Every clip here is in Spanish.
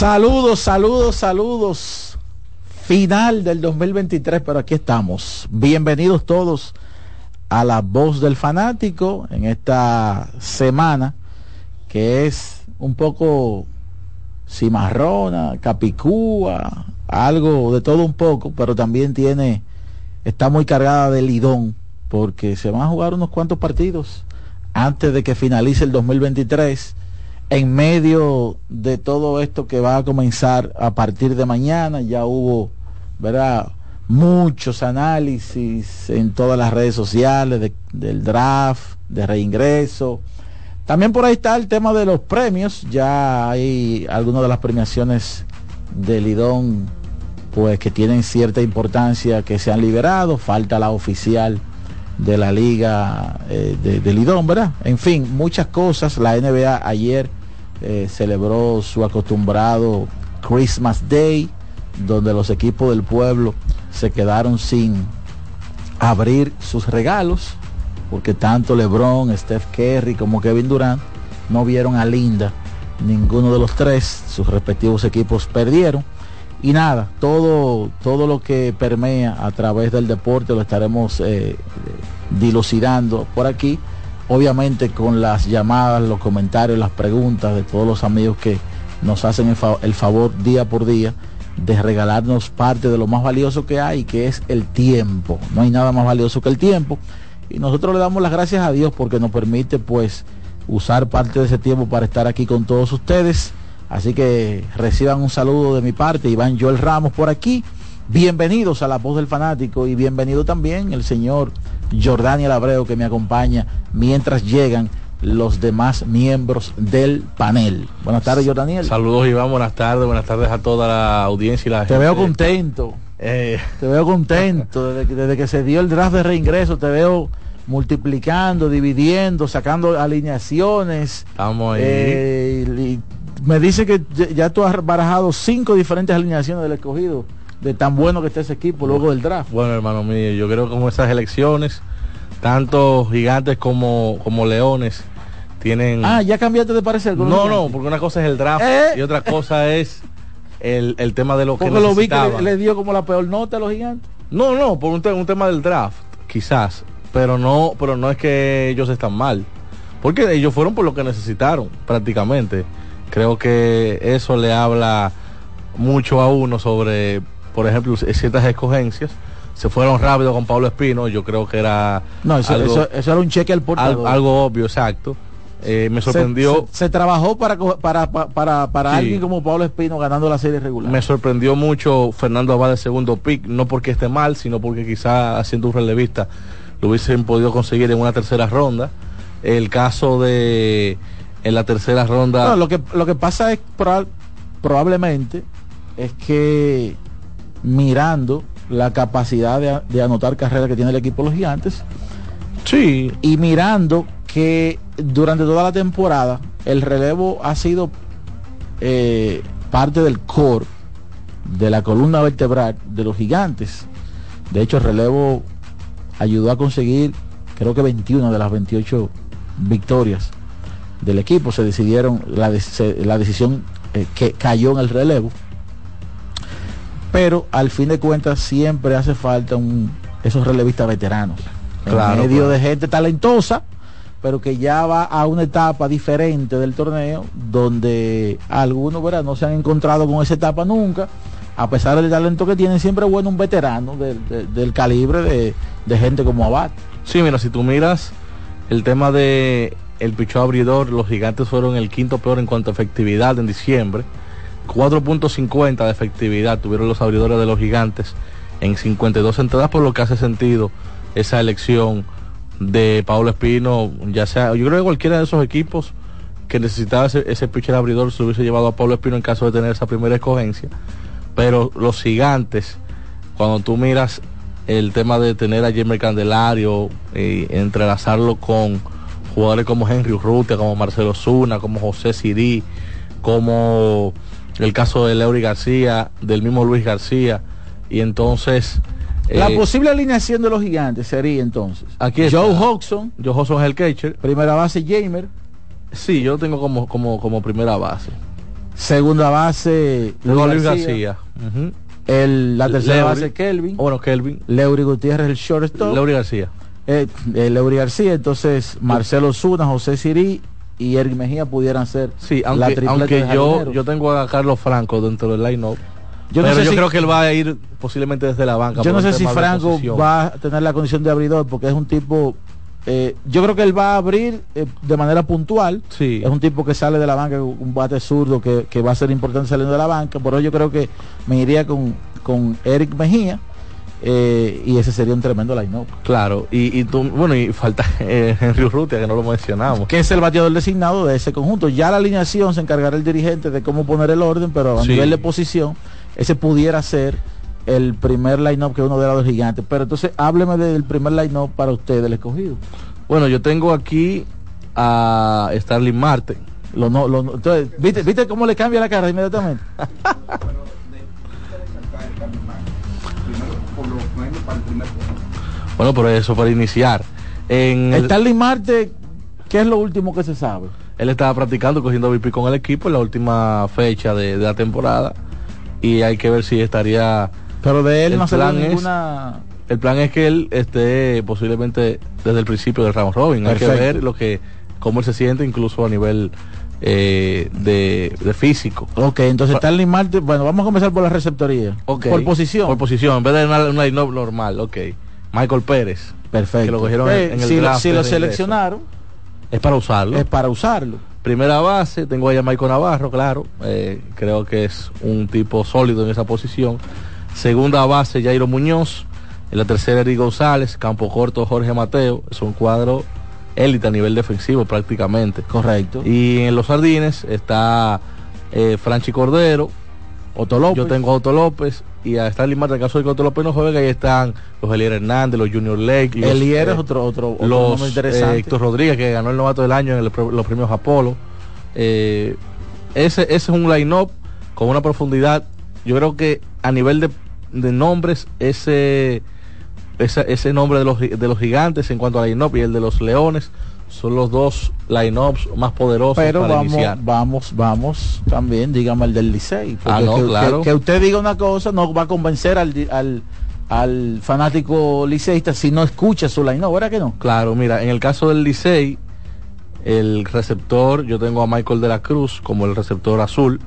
Saludos, saludos, saludos. Final del 2023, pero aquí estamos. Bienvenidos todos a la voz del fanático en esta semana que es un poco cimarrona, capicúa, algo de todo un poco, pero también tiene, está muy cargada de lidón porque se van a jugar unos cuantos partidos antes de que finalice el 2023 en medio de todo esto que va a comenzar a partir de mañana, ya hubo, ¿verdad? Muchos análisis en todas las redes sociales del draft, de reingreso. También por ahí está el tema de los premios. Ya hay algunas de las premiaciones de Lidón, pues que tienen cierta importancia que se han liberado. Falta la oficial de la liga eh, de, de Lidón, ¿verdad? En fin, muchas cosas. La NBA ayer eh, celebró su acostumbrado Christmas Day, donde los equipos del pueblo se quedaron sin abrir sus regalos, porque tanto LeBron, Steph Curry como Kevin Durant no vieron a Linda, ninguno de los tres, sus respectivos equipos perdieron. Y nada, todo, todo lo que permea a través del deporte lo estaremos eh, dilucidando por aquí obviamente con las llamadas, los comentarios, las preguntas de todos los amigos que nos hacen el, favor día por día de regalarnos parte de lo más valioso que hay, que es el tiempo. No hay nada más valioso que el tiempo. Y nosotros le damos las gracias a Dios porque nos permite pues usar parte de ese tiempo para estar aquí con todos ustedes. Así que reciban un saludo de mi parte, Iván Joel Ramos por aquí. Bienvenidos a la voz del fanático y bienvenido también el señor Jordaniel Abreu que me acompaña mientras llegan los demás miembros del panel. Buenas tardes, Jordaniel. Saludos, Iván. Buenas tardes. Buenas tardes a toda la audiencia y la Te veo contento. Eh. Te veo contento. Desde que, se dio el draft de reingreso, te veo multiplicando, dividiendo, sacando alineaciones. Estamos ahí. Eh, me dice que ya tú has barajado cinco diferentes alineaciones del escogido de tan bueno que está ese equipo luego del draft. Bueno, hermano mío, yo creo que con esas elecciones, tanto gigantes como, como leones tienen... Ah, ya cambiaste de parecer. No, no, porque una cosa es el draft ¿Eh? y otra cosa es el, tema de lo que lo vi que le, dio como la peor nota a los gigantes. No, no, por un, un tema del draft, quizás, pero no, pero no es que ellos están mal, porque ellos fueron por lo que necesitaron prácticamente. Creo que eso le habla mucho a uno sobre por ejemplo, ciertas escogencias. Se fueron rápido con Pablo Espino, yo creo que era... No, eso, eso, era un cheque al portador. Algo, obvio, exacto. Eh, me sorprendió. Se, trabajó para, para, para, para alguien como Pablo Espino ganando la serie regular. Me sorprendió mucho Fernando Abad de segundo pick, no porque esté mal, sino porque quizá haciendo un relevista lo hubiesen podido conseguir en una tercera ronda. El caso de en la tercera ronda. No, lo que, lo que pasa es probablemente es que mirando la capacidad de, anotar carreras que tiene el equipo los gigantes. Sí. Y mirando que durante toda la temporada el relevo ha sido eh, parte del core de la columna vertebral de los gigantes. De hecho, el relevo ayudó a conseguir, creo que 21 de las 28 victorias del equipo. Se decidieron, la, la decisión eh, que cayó en el relevo. Pero al fin de cuentas siempre hace falta un, esos relevistas veteranos. Claro, en medio claro. de gente talentosa, pero que ya va a una etapa diferente del torneo, donde algunos ¿verdad? no se han encontrado con esa etapa nunca. A pesar del talento que tienen, siempre es bueno un veterano del, de- del calibre de, de gente como Abad. Sí, mira, si tú miras el tema de el pichó abridor, los gigantes fueron el quinto peor en cuanto a efectividad en diciembre. 4.50 de efectividad tuvieron los abridores de los gigantes en 52 entradas, por lo que hace sentido esa elección de Pablo Espino, ya sea, yo creo que cualquiera de esos equipos que necesitaba ese, ese pitcher abridor se hubiese llevado a Pablo Espino en caso de tener esa primera escogencia. Pero los gigantes, cuando tú miras el tema de tener a Jamer Candelario y entrelazarlo con jugadores como Henry Urrutia, como Marcelo Zuna, como José Sirí, como el caso de Leury García, del mismo Luis García, y entonces La eh, posible alineación de los gigantes sería entonces Aquí está. Joe Hodgson, Joe Hodgson es el catcher. primera base Jamer, Sí, yo lo tengo como, como, como primera base. segunda base Luis García. Ujú. el, la tercera Leury. base Kelvin, Bueno, Kelvin. Leury Gutiérrez el shortstop, Leury García. eh, eh, Leury García, entonces Marcelo Zuna, José Sirí y Eric Mejía pudieran ser Sí, la aunque, tripleta aunque de yo, yo tengo a Carlos Franco dentro del line-up. Yo no pero sé yo si- creo que él va a ir posiblemente desde la banca. Yo no sé si Franco va a tener la condición de abridor porque es un tipo. eh, yo creo que él va a abrir eh, de manera puntual. Sí. Es un tipo que sale de la banca, un bate zurdo que, que va a ser importante saliendo de la banca. Por eso yo creo que me iría con, con Eric Mejía eh, y ese sería un tremendo line-up. Claro, y, y tú, bueno, y falta eh, Henry Urrutia, que no lo mencionamos. Que es el bateador designado de ese conjunto. Ya la alineación se encargará el dirigente de cómo poner el orden, pero a Sí. nivel de posición, ese pudiera ser el primer line-up que uno de los gigantes. Pero entonces hábleme del primer line-up para usted, del escogido. Bueno, yo tengo aquí a Starling Marte. Lo no, lo no- entonces, ¿viste, ¿viste cómo le cambia la cara inmediatamente? Bueno, por eso, para iniciar. En el- Stanley Marte, ¿qué es lo último que se sabe? él estaba practicando, cogiendo VIP con el equipo en la última fecha de, de la temporada. Y hay que ver si estaría Pero de él El no se ve plan es- ninguna... El plan es que él esté posiblemente desde el principio del round robin. Hay que ver lo que, cómo él se siente incluso a nivel eh, de, de físico. Ok, entonces Stanley Marte, bueno, vamos a comenzar por la receptoría. Ok. Por posición. Por posición, en vez de una, una line-up normal, ok. Michael Pérez. Perfecto. que lo cogieron Eh, en- en el si, lo- draft si de lo regreso. seleccionaron, Es para usarlo. es para usarlo. Primera base, tengo ahí a Michael Navarro, claro. eh, creo que es un tipo sólido en esa posición. Segunda base, Jairo Muñoz. En la tercera, Eric González. Campo corto, Jorge Mateo. Es un cuadro élite a nivel defensivo prácticamente. Correcto. Y en los jardines está eh, Franchi Cordero. Otto López. Yo tengo a Otto López y a Stanley Marte. En caso de que Otto López no juegue, ahí están los Elier Hernández, los Junior Lake. Los, Elier es eh, otro, otro, otro los eh, interesante. Héctor Rodríguez que ganó el novato del año en el los premios Apolo Eh, ese, ese es un line-up con una profundidad yo creo que a nivel de, de nombres ese esa- ese nombre de los, de los gigantes en cuanto a line-up y el de los leones son los dos line-ups más poderosos Pero para vamos, iniciar vamos, vamos, también dígame el del Licey. Ah, no, que, claro. que- que usted diga una cosa no va a convencer al, al, al fanático liceísta si no escucha su line, ¿no? ¿Verdad que no? Claro, mira, en el caso del Licey, el receptor, yo tengo a Michael de la Cruz como el receptor azul,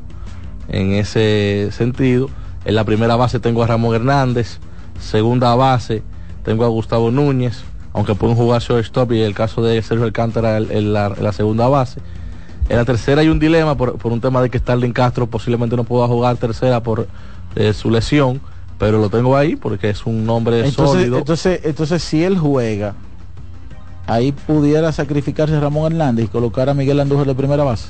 en ese sentido. En la primera base tengo a Ramón Hernández, segunda base tengo a Gustavo Núñez, aunque pueden jugar shortstop y el caso de Sergio Alcántara en, la, en la segunda base. En la tercera hay un dilema por, por un tema de que Starling Castro posiblemente no pueda jugar tercera por eh, su lesión, pero lo tengo ahí porque es un nombre Entonces, sólido. entonces, entonces si él juega, ahí pudiera sacrificarse Ramón Hernández y colocar a Miguel Andújar de primera base.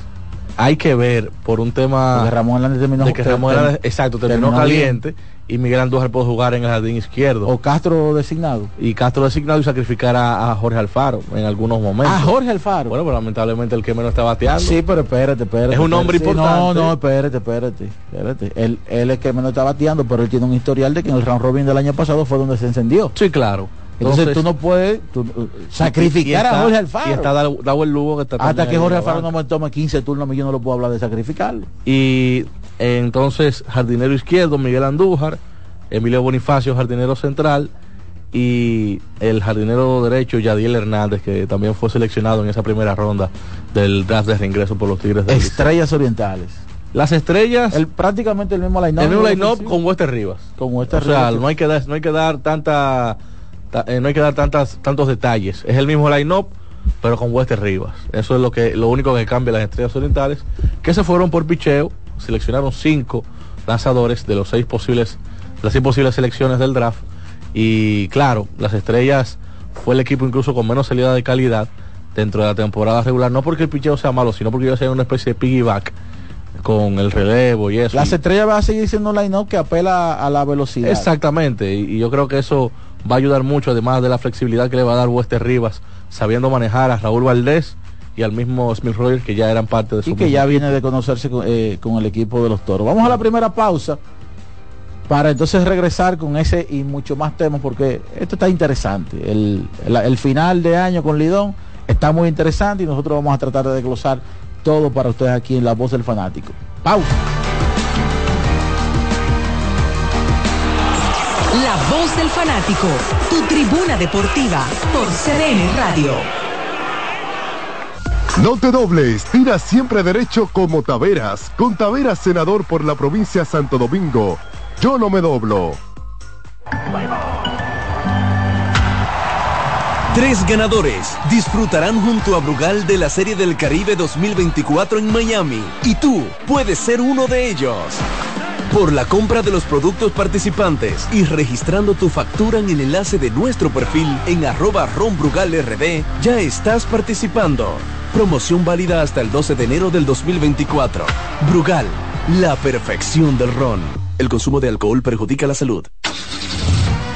hay que ver por un tema Porque Ramón Hernández terminó de que Ramón Hernández, exacto terminó, terminó caliente y Miguel Andújar puede jugar en el jardín izquierdo o Castro designado. y Castro designado y sacrificar a, a Jorge Alfaro en algunos momentos Ah, Jorge Alfaro. bueno pero lamentablemente el que menos está bateando Sí, pero espérate, espérate. Es un hombre. Sí, importante. No, no, espérate, espérate, espérate. Él, él es que menos está bateando, pero él tiene un historial de que en el round robin del año pasado fue donde se encendió. sí claro Entonces, tú no puedes tú, uh, sacrificar y está- a Jorge y Alfaro. está Dau- Dawel Lugo que está Hasta que Jorge Alfaro no me tome 15 turnos, yo no lo puedo hablar de sacrificarlo. y Entonces, jardinero izquierdo, Miguel Andújar, Emilio Bonifacio, jardinero central, y el jardinero derecho, Yadiel Hernández, que también fue seleccionado en esa primera ronda del draft de reingreso por los Tigres de Estrellas Orientales. Las estrellas. El, prácticamente el mismo line-up. El mismo line-up con Wester Rivas. Con Wester o sea, no hay que dar, no hay que dar tanta, eh, no hay que dar tantas, tantos detalles. Es el mismo line-up, pero con Wester Rivas. Eso es lo que, lo único que cambia las estrellas orientales, que se fueron por picheo, seleccionaron cinco lanzadores de los seis posibles, las seis posibles selecciones del draft y claro, las estrellas fue el equipo incluso con menos salida de calidad dentro de la temporada regular, no porque el picheo sea malo, sino porque a ser una especie de piggyback con el relevo y eso. Las estrellas va a seguir siendo un line-up que apela a la velocidad. Exactamente, y, yo creo que eso va a ayudar mucho, además de la flexibilidad que le va a dar Wester Rivas, sabiendo manejar a Raúl Valdés y al mismo Smith Rogers, que ya eran parte de su. Y que ya viene de conocerse con, eh, con el equipo de los toros. Vamos a la primera pausa para entonces regresar con ese y mucho más temas porque esto está interesante. El, final de año con Lidón está muy interesante y nosotros vamos a tratar de desglosar todo para ustedes aquí en La Voz del Fanático. Pausa. La Voz del Fanático, tu tribuna deportiva por CDN Radio. No te dobles, tira siempre derecho como Taveras, con Taveras senador por la provincia Santo Domingo yo no me doblo. Tres ganadores disfrutarán junto a Brugal de la Serie del Caribe 2024 en Miami y tú puedes ser uno de ellos. Por la compra de los productos participantes y registrando tu factura en el enlace de nuestro perfil en arroba ronbrugalrd, ya estás participando. Promoción válida hasta el 12 de enero del 2024. Brugal, la perfección del ron. El consumo de alcohol perjudica la salud.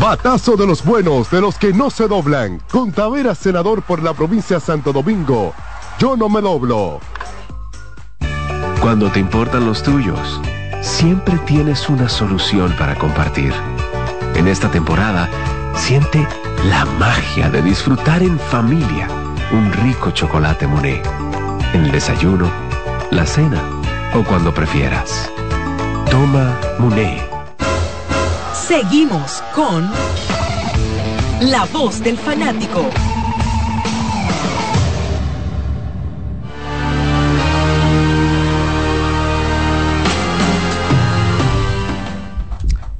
Batazo de los buenos, de los que no se doblan. Con Tavera, senador por la provincia de Santo Domingo. Yo no me doblo. Cuando te importan los tuyos, siempre tienes una solución para compartir. En esta temporada, siente la magia de disfrutar en familia un rico chocolate Monet. En el desayuno, la cena o cuando prefieras. Toma Monet. Seguimos con La Voz del Fanático.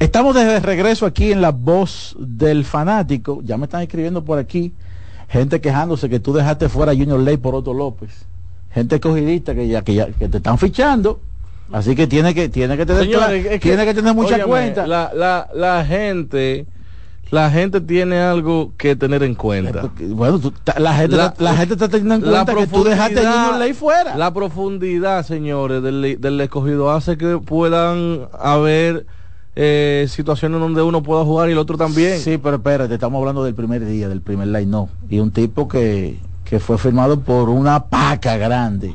Estamos de regreso aquí en La Voz del Fanático. Ya me están escribiendo por aquí gente quejándose que tú dejaste fuera a Junior Ley por Otto López. Gente cogidista que ya, que ya que te están fichando. Así que tiene que tiene que tener es que, tiene que tener mucha cuenta. La, la, la gente, la gente tiene algo que tener en cuenta. Bueno, tú- la gente la, la gente está teniendo en cuenta que tú dejaste Junior Ley fuera. La profundidad, señores, del, del escogido hace que puedan haber eh, situaciones donde uno pueda jugar y el otro también. Sí, pero espérate, estamos hablando del primer día, del primer line no. Y un tipo que, que fue firmado por una paca grande.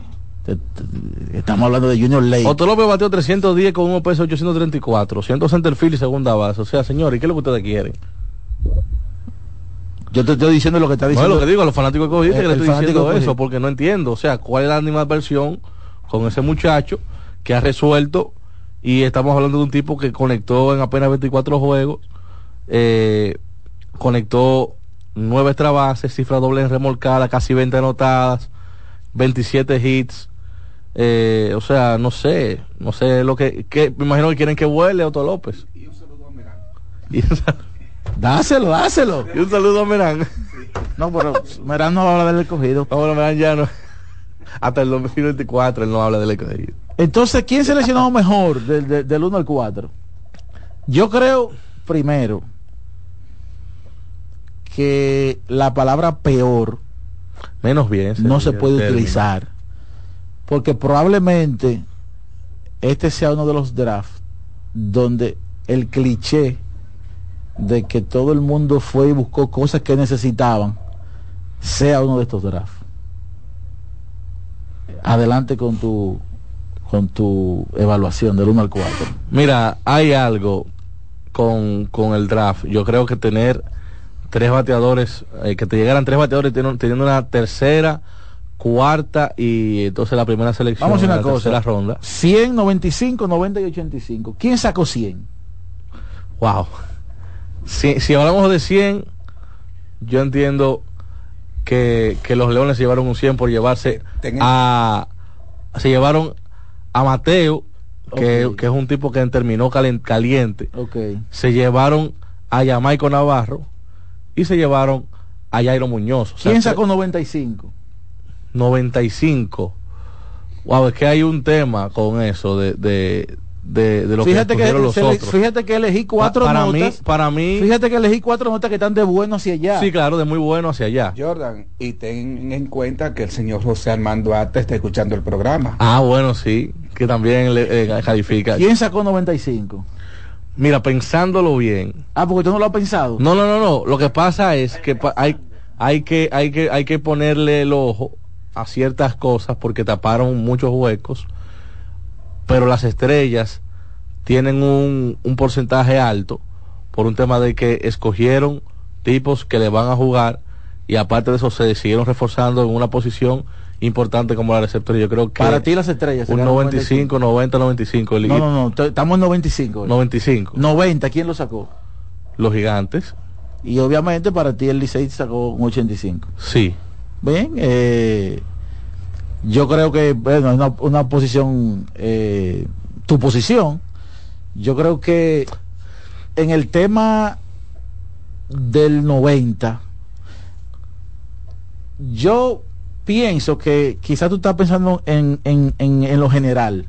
Estamos hablando de Junior Ley. Otto López batió 310 con un peso 834, 100 centerfield y segunda base. O sea, señores, ¿qué es lo que ustedes quieren? Yo te estoy diciendo lo que está diciendo. lo que digo a los fanáticos de Cogiste, que le estoy diciendo eso, porque no entiendo. O sea, ¿cuál es la animadversión con ese muchacho que ha resuelto? Y estamos hablando de un tipo que conectó en apenas 24 juegos, eh, conectó nueve extra bases, cifra doble en remolcada, casi 20 anotadas, 27 hits. Eh, o sea, no sé, no sé lo que, que me imagino que quieren que vuele Otto López. Y un saludo a Merán. Dáselo, dáselo. Y un saludo a Merán. No, pero Merán no habla del escogido. No, bueno, Merán ya no. Hasta el 2024 él no habla del escogido. Entonces, ¿quién seleccionó mejor del, del, del 1 al 4? Yo creo, primero, que la palabra peor Menos bien. no se puede término. utilizar. Porque probablemente este sea uno de los drafts donde el cliché de que todo el mundo fue y buscó cosas que necesitaban sea uno de estos drafts. Adelante con tu con tu evaluación del 1 al 4. Mira, hay algo con, con el draft. Yo creo que tener tres bateadores, eh, que te llegaran tres bateadores teniendo, teniendo una tercera, cuarta y entonces la primera selección Vamos a una la cosa. tercera ronda. 100, 95, 90 y 85. ¿Quién sacó 100? Wow. Si, si hablamos de 100, yo entiendo que, que los Leones se llevaron un 100 por llevarse a... Se llevaron a Mateo, que, Ok. que es un tipo que terminó caliente. Ok. Se llevaron a Yamaico Navarro y se llevaron a Jairo Muñoz. O sea, ¿Quién sacó 95? 95. Wow, es que hay un tema con eso de, de, de, de lo fíjate que que, los le- otros. fíjate que elegí cuatro Pa- para notas. mí, para mí, Fíjate que elegí cuatro notas que están de bueno hacia allá. sí, claro, de muy bueno hacia allá. Jordan, y ten en cuenta que el señor José Armando Arte está escuchando el programa. Ah, bueno, sí, que también le eh, califica. ¿Quién sacó 95? Mira, pensándolo bien. Ah, porque tú no lo has pensado. No, no, no, no. Lo que pasa es que pa- hay, hay que, hay que, hay que ponerle el ojo a ciertas cosas porque taparon muchos huecos, pero las estrellas tienen un, un porcentaje alto por un tema de que escogieron tipos que le van a jugar y aparte de eso se siguieron reforzando en una posición importante como la receptora. Yo creo que Para ti las estrellas. un serían 95, 90, 95. el- No, no, no, estamos en 95. 95. 90, ¿quién lo sacó? Los gigantes. Y obviamente para ti el Licey sacó un 85. Sí. Bien, eh, yo creo que, bueno, es una, una posición, eh, tu posición, yo creo que en el tema del 90, yo pienso que quizás tú estás pensando en, en, en, en lo general,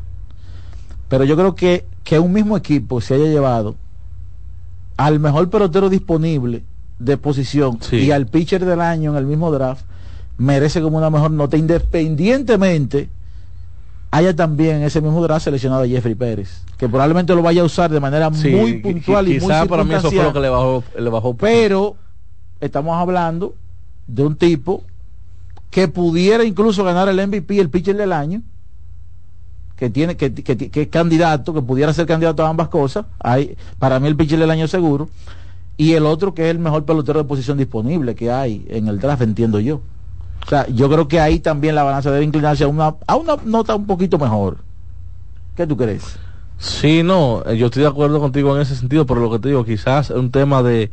pero yo creo que, que un mismo equipo se haya llevado al mejor pelotero disponible de posición Sí. y al pitcher del año en el mismo draft merece como una mejor nota independientemente haya también ese mismo draft seleccionado a Jeffrey Pérez que probablemente lo vaya a usar de manera Sí, muy puntual y muy quizá para mí eso fue lo que le bajó, le bajó pero estamos hablando de un tipo que pudiera incluso ganar el MVP el pitcher del año que tiene que, que, que es candidato que pudiera ser candidato a ambas cosas. Hay para mí el pitcher del año seguro. Y el otro que es el mejor pelotero de posición disponible que hay en el draft entiendo yo o sea yo creo que ahí también la balanza debe inclinarse a una a una nota un poquito mejor ¿qué tú crees? Sí, no, eh, yo estoy de acuerdo contigo en ese sentido, pero lo que te digo, quizás es un tema de...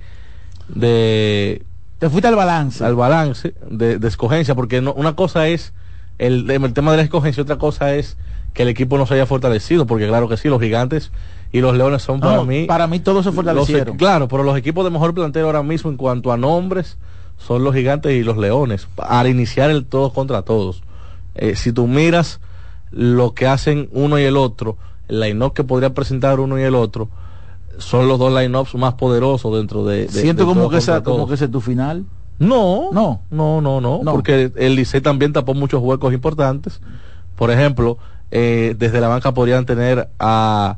de te fuiste al balance. Al balance de, de escogencia, porque no, una cosa es el, el tema de la escogencia, otra cosa es que el equipo no se haya fortalecido, porque claro que sí, los gigantes y los leones son para No, mí... para mí todos se los fortalecieron claro, pero los equipos de mejor planteo ahora mismo en cuanto a nombres son los gigantes y los leones, para iniciar el todos contra todos. Eh, si tú miras lo que hacen uno y el otro, el line-up que podría presentar uno y el otro, son los dos line-ups más poderosos dentro de... de- siento de como que esa como que ese es tu final No, no, no, no, no, No. porque el Licey también tapó muchos huecos importantes. Por ejemplo, eh, desde la banca podrían tener a,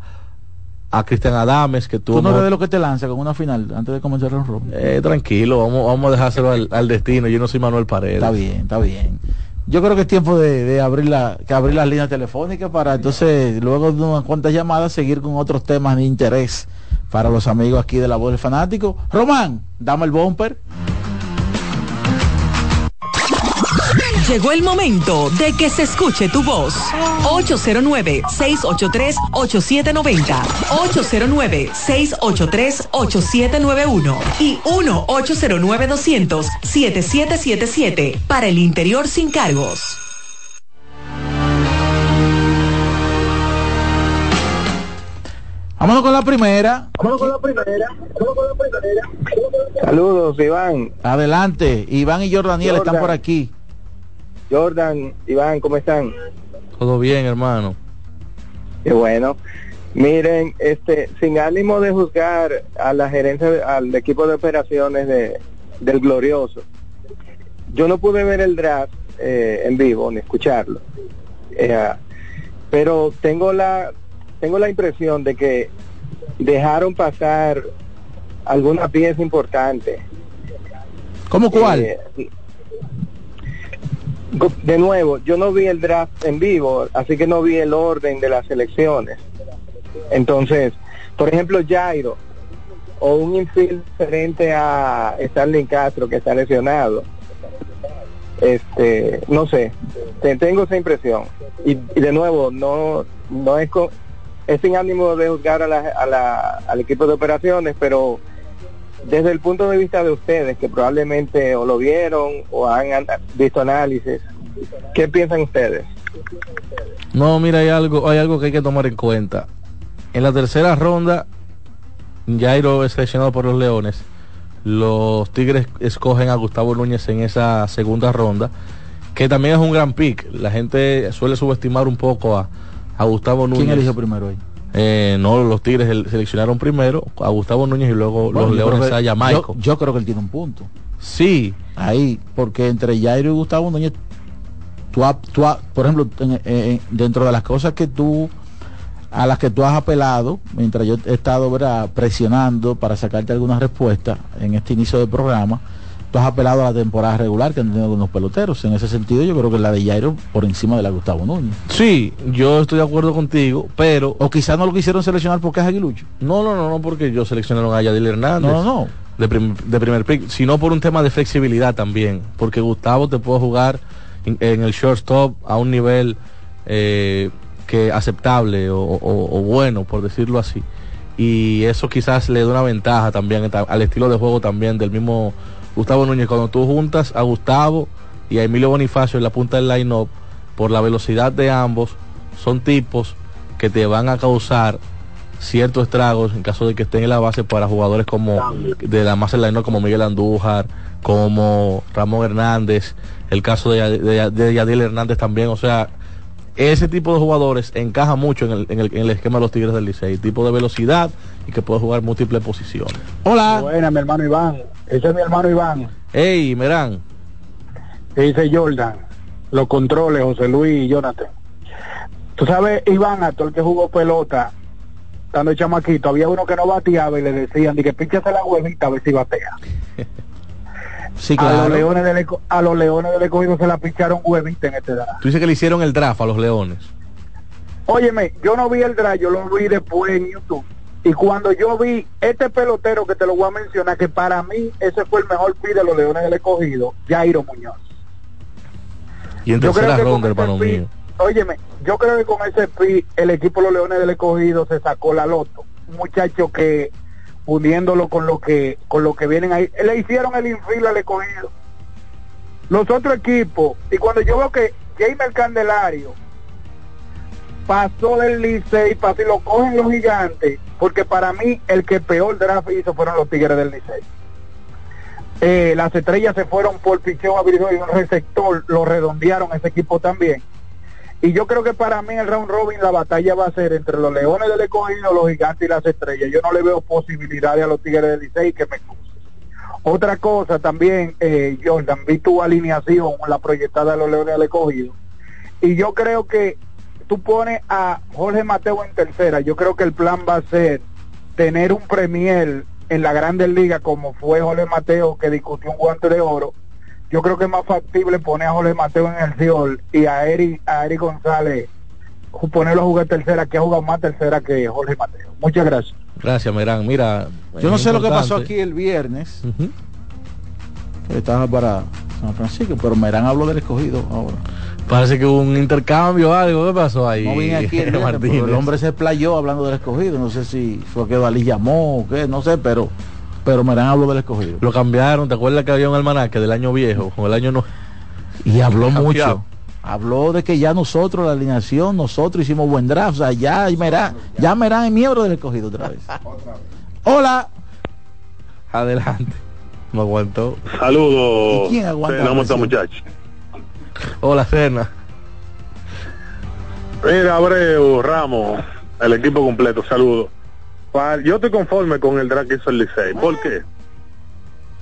a Cristian Adames, que tuvo... tú no de lo que te lanza con una final antes de comenzar el round Eh, tranquilo, vamos, vamos a dejárselo al, al destino. Yo no soy Manuel Paredes. Está bien, está bien. Yo creo que es tiempo de, de abrir, la, que abrir las líneas telefónicas para entonces, luego de unas cuantas llamadas, seguir con otros temas de interés para los amigos aquí de la voz del fanático. Román, dame el bumper. Llegó el momento de que se escuche tu voz. 809-683-8790. 809-683-8791. Y 1-809-200-7777. Para el interior sin cargos. Vámonos con la primera. Vamos con la primera. Vamos con la primera. Saludos, Iván. Adelante. Iván y Jordaniel están Jordan. por aquí. Jordan, Iván, ¿cómo están? Todo bien, hermano. Qué bueno. Miren, este, sin ánimo de juzgar a la gerencia, al equipo de operaciones de, del Glorioso, yo no pude ver el draft eh, en vivo ni escucharlo, Eh, pero tengo la tengo la impresión de que dejaron pasar alguna pieza importante. ¿Cómo cuál? Eh, de nuevo, yo no vi el draft en vivo, así que no vi el orden de las elecciones. Entonces, por ejemplo, Jairo o un infield diferente a Stanley Castro que está lesionado. Este, no sé, te- tengo esa impresión. Y, y de nuevo, no no es con, es sin ánimo de juzgar a la, a la- al equipo de operaciones, pero desde el punto de vista de ustedes, que probablemente o lo vieron o han an- visto análisis, ¿qué piensan ustedes? No, mira, hay algo, hay algo que hay que tomar en cuenta. En la tercera ronda, Jairo es seleccionado por los Leones. Los Tigres escogen a Gustavo Núñez en esa segunda ronda, que también es un gran pick. La gente suele subestimar un poco a, a Gustavo Núñez. ¿Quién eligió primero ahí? Eh, no, los Tigres el- seleccionaron primero a Gustavo Núñez y luego Bueno, los Leones a Jamaico. Yo, yo creo que él tiene un punto. Sí. Ahí, porque entre Jairo y Gustavo Núñez, tú, tú por ejemplo, en- en- dentro de las cosas que tú, a las que tú has apelado, mientras yo he estado ¿verdad? presionando para sacarte algunas respuestas en este inicio del programa, tú has apelado a la temporada regular que han tenido algunos peloteros. En ese sentido, yo creo que la de Jairo por encima de la de Gustavo Núñez. Sí, yo estoy de acuerdo contigo, pero... O quizás no lo quisieron seleccionar porque es aguilucho. No, no, no, no, porque yo seleccionaron a Yadil Hernández. No, no. De, prim- de primer pick, sino por un tema de flexibilidad también. Porque Gustavo te puede jugar en, en el shortstop a un nivel eh, que aceptable o, o- o bueno, por decirlo así. Y eso quizás le da una ventaja también ta- al estilo de juego también del mismo Gustavo Núñez. Cuando tú juntas a Gustavo y a Emilio Bonifacio en la punta del line-up, por la velocidad de ambos, son tipos que te van a causar ciertos estragos en caso de que estén en la base para jugadores como de la masa del line como Miguel Andújar, como Ramón Hernández, el caso de, de, de Yadiel Hernández también, o sea, ese tipo de jugadores encaja mucho en el, en el, en el esquema de los Tigres del Licey, tipo de velocidad y que puede jugar múltiples posiciones. Hola. Buena, mi hermano Iván. Ese es mi hermano Iván. Hey, Merán. Dice Jordan. Los controles, José Luis y Jonathan. Tú sabes, Iván, a todo el que jugó pelota, estando chamaquito, había uno que no bateaba y le decían, di que píchase la huevita a ver si batea. Sí, a, los claro. leones del, Eco- a los leones del escogido se la picharon huevita en este draft. Tú dices que le hicieron el draft a los Leones. Óyeme, yo no vi el draft, yo lo vi después en YouTube. Y cuando yo vi este pelotero que te lo voy a mencionar, que para mí ese fue el mejor pick de los Leones del Escogido, Jairo Muñoz. Y en Yo creo tercera ronda, hermano mío. Óyeme, yo creo que con ese pick el equipo de los Leones del Escogido se sacó la loto. Un muchacho que uniéndolo con lo que con lo que vienen ahí, le hicieron el infil al Escogido. Los otros equipos, y cuando yo veo que Jaime Candelario pasó del Licey, pasó y lo cogen los gigantes, porque para mí el que peor draft hizo fueron los Tigres del Licey. Eh, las estrellas se fueron por picheo abridor y un receptor, lo redondearon ese equipo también. Y yo creo que para mí el round robin la batalla va a ser entre los leones del escogido, los gigantes y las estrellas. Yo no le veo posibilidades a los tigres del Licey que me excusen. Otra cosa también, eh, Jordan, vi tu alineación, la proyectada de los leones del escogido. Y yo creo que tú pones a Jorge Mateo en tercera. Yo creo que el plan va a ser tener un premier en la Grandes Ligas como fue Jorge Mateo que discutió un guante de oro. Yo creo que es más factible poner a Jorge Mateo en el Ciol y a Eri, a Eri González ponerlo a jugar tercera que ha jugado más tercera que Jorge Mateo. Muchas gracias. Gracias, Merán. Mira, Yo no sé lo que pasó aquí el viernes. Estaba para San Francisco, pero Merán habló del escogido ahora. Parece que hubo un intercambio o algo. ¿Qué pasó ahí? No vine aquí el viernes, Martínez? pero el hombre se playó hablando del escogido. No sé si fue que Dalí llamó o qué, no sé, pero pero Merán habló del escogido. Lo cambiaron. ¿Te acuerdas que había un almanaque del año viejo con el año no? Y habló Cambiado. mucho. Habló de que ya nosotros, la alineación, nosotros hicimos buen draft. O sea, ya Merán, ya Merán es miembro del escogido otra vez. Hola. Adelante. No aguantó. Saludos. ¿Y quién aguanta Cena, ¿Cómo está? Hola, Cena. Mira, Abreu, Ramos, el equipo completo, saludos. Yo estoy conforme con el draft que hizo el Licey. ¿Por qué?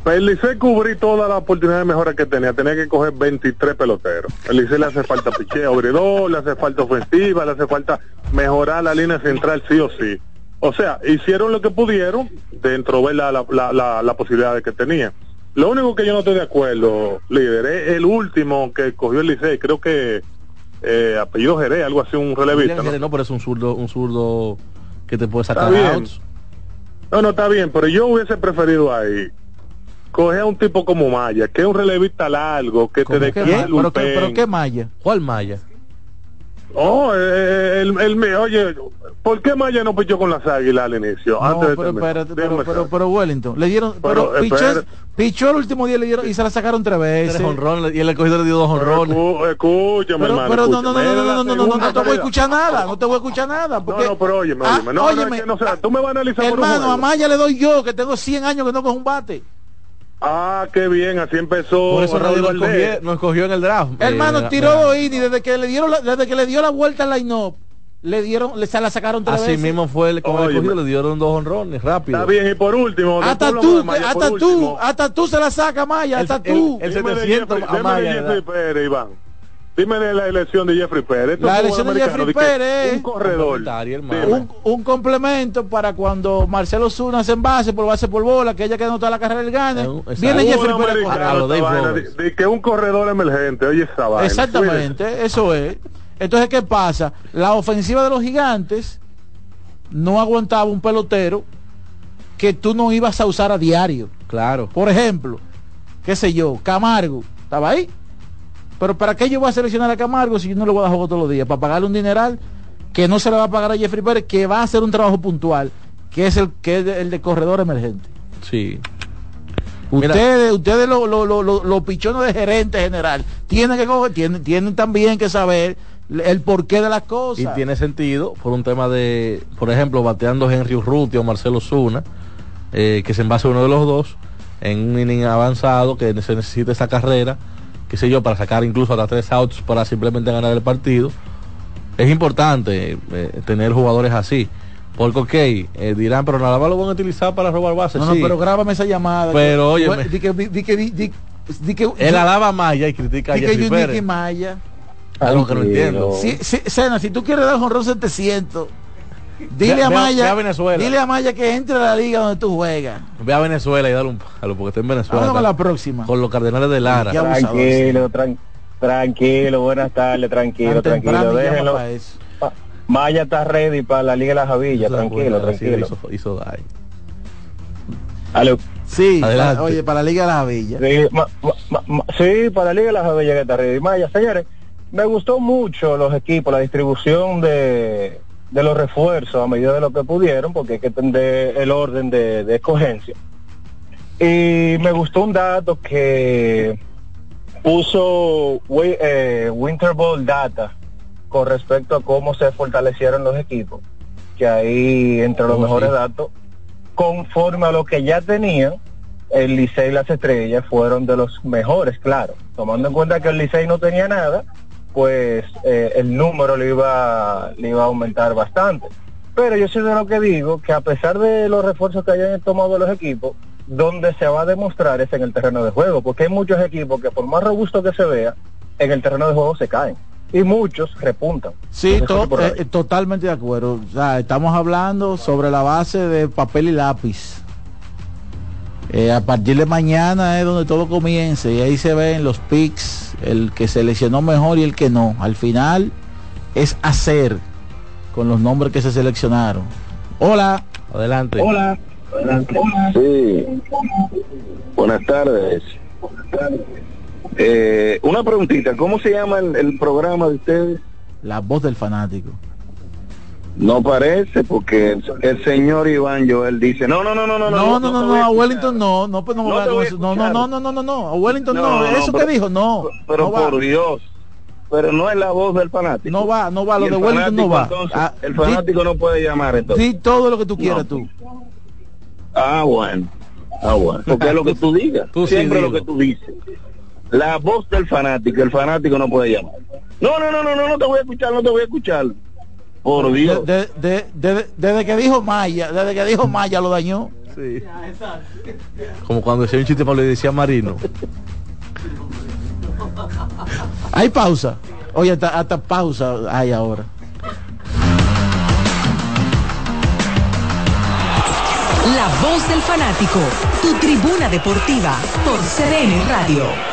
El Licey cubrí todas las oportunidades de mejora que tenía. Tenía que coger 23 peloteros. El Licey le hace falta picheo, abridor, le hace falta ofensiva, le hace falta mejorar la línea central sí o sí. O sea, hicieron lo que pudieron dentro de la, la, la, posibilidad de que tenía. Lo único que yo no estoy de acuerdo, líder, es el último que cogió el Licey. Creo que eh, apellido Jerez, algo así, un relevista. ¿no? No, pero es un zurdo, un zurdo que te puede sacar outs. No, no, está bien, pero yo hubiese preferido ahí coger a un tipo como Maya, que es un relevista largo, que te el ¿Pero pero qué Maya? ¿Cuál Maya? Oh, eh, el, el, me- oye, ¿por qué Maya no pichó con las águilas al inicio? No, antes pero espérate, pero, pero, pero Wellington, le dieron, Pero, pero, pichó, pichó el último día le dieron y se la sacaron tres veces. Tres honrones, y el escogido le dio dos honrones. Escú- Escúchame, Pero, hermano. pero no, no, no, no, no, no, no, no, no, no te voy a escuchar nada, no te voy a escuchar nada. Porque, No, no, pero óyeme, Ah, óyeme. No, no, óyeme. es que no sé, tú me vas a analizar hermano, a Maya le doy yo, que tengo 100 años que no cojo un bate. Ah, qué bien, así empezó. Por eso Raúl nos cogió, nos cogió en el draft. Hermano, Eh, tiró innings, desde que le dieron la, desde que le dio la vuelta al line-up, le dieron, le, se la sacaron tres Así veces. mismo fue el, con el escogido, le dieron dos honrones rápido. Está bien, y por último, Hasta tú, Maya, hasta tú, último, hasta tú se la saca Maya, hasta tú. el de 700 Jeffrey- a Maya, de Jeffrey ¿verdad? Pérez, Iván. Dime de la elección de Jeffrey Pérez. Esto La elección de Jeffrey de Pérez, Un corredor. Un, un complemento para cuando Marcelo Zuna hace en base por base por bola, que ella que toda la carrera del gane. Viene Un Jeffrey Pérez Roberts. de, de que un corredor emergente, oye esa vaina. Exactamente, eso es. Entonces, ¿qué pasa? La ofensiva de los gigantes no aguantaba un pelotero que tú no ibas a usar a diario. Claro. Por ejemplo, qué sé yo, Camargo, estaba ahí. Pero ¿para qué yo voy a seleccionar a Camargo si yo no le voy a dar juego todos los días? Para pagarle un dineral que no se le va a pagar a Jeffrey Pérez, que va a hacer un trabajo puntual, que es el que es el de corredor emergente. Sí. Ustedes, ustedes los lo, lo, lo, los pichones de gerente general, tienen que coger, tienen, tienen también que saber el porqué de las cosas. Y tiene sentido por un tema de, por ejemplo, bateando Henry Urruti o Marcelo Zuna, eh, que se envase uno de los dos en un inning avanzado que se necesita esa carrera, qué sé yo, para sacar incluso hasta tres outs para simplemente ganar el partido. Es importante eh, tener jugadores así. Porque, ok, eh, dirán, pero nada más lo van a utilizar para robar bases. No, no, pero grábame esa llamada. Pero, oye, Bueno, di que, di que, di, di- di que, Él alaba a Maya y critica a que Pérez. Maya. Algo que no entiendo. Si, si, Sena, si tú quieres dar honrón 700, dile Ve- a Maya, ve a Venezuela. dile a Maya que entre a la liga donde tú juegas. Ve a Venezuela y dale un palo, porque está en Venezuela. Vamos con la próxima. Con los Cardenales de Lara. Tranquilo, tran- tranquilo, buenas tardes, tranquilo, tranquilo, déjenlo. Maya está ready para la Liga de la Javilla, tranquilo, tranquilo. Hizo, hizo daño. Aló. Sí, Adelante. pa- oye, para la Liga de la Villa. Sí, ma- ma- ma- ma- sí, para la Liga de la Javilla que está ready. Maya, señores, me gustó mucho los equipos, la distribución de, de los refuerzos a medida de lo que pudieron, porque hay que entender el orden de, de escogencia. Y me gustó un dato que puso eh, Winter Data con respecto a cómo se fortalecieron los equipos, que ahí entre los Oh, mejores sí. datos, conforme a lo que ya tenían, el Licey y las Estrellas fueron de los mejores, claro. Tomando en cuenta que el Licey no tenía nada, pues eh, el número le iba, le iba a aumentar bastante. Pero yo soy de lo que digo que a pesar de los refuerzos que hayan tomado los equipos, donde se va a demostrar es en el terreno de juego, porque hay muchos equipos que por más robusto que se vea, en el terreno de juego se caen. Y muchos repuntan. Sí, to- ahí. eh, totalmente de acuerdo. O sea, estamos hablando sobre la base de papel y lápiz. Eh, a partir de mañana es donde todo comienza y ahí se ven los picks, el que seleccionó mejor y el que no. Al final es hacer con los nombres que se seleccionaron. Hola. Adelante. Hola. Sí. Buenas tardes. Eh, una preguntita, ¿cómo se llama el, el programa de ustedes? La voz del fanático. No parece porque el, el señor Iván Joel dice, no, no, no, no, no, No, no, no, no, a Wellington no, no, pues no, No no, no, no, no, no, no, a Wellington no, eso pero- que dijo, no. Pero por Dios, pero no es la voz del fanático. No va, no va, lo de el Wellington no va. entonces, Ah, el fanático no puede llamar entonces. Di todo lo que tú quieras tú. Ah, bueno. Ah, bueno. Porque es lo que tú digas. Tú sí Siempre lo que tú dices. La voz del fanático, el fanático no puede llamar. No, no, no, no, no, no te voy a escuchar, no te voy a escuchar. Por Dios. De- de- de- de- desde que dijo Maya, desde que dijo Maya lo dañó. Sí. Como cuando decía un chiste Pablo y decía Marino. Hay pausa. Oye, hasta, hasta pausa hay ahora. La voz del fanático, tu tribuna deportiva por CDN Radio.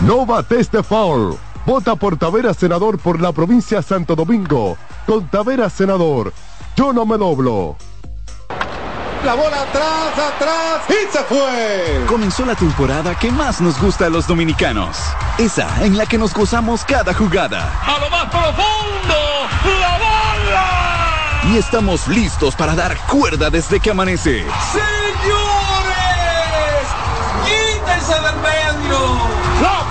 No bates de foul. Vota por Tavera Senador por la provincia de Santo Domingo. Con Tavera Senador. Yo no me doblo. La bola atrás, atrás y se fue. Comenzó la temporada que más nos gusta a los dominicanos. Esa en la que nos gozamos cada jugada. A lo más profundo, la bola. Y estamos listos para dar cuerda desde que amanece. Señores, quítense del medio.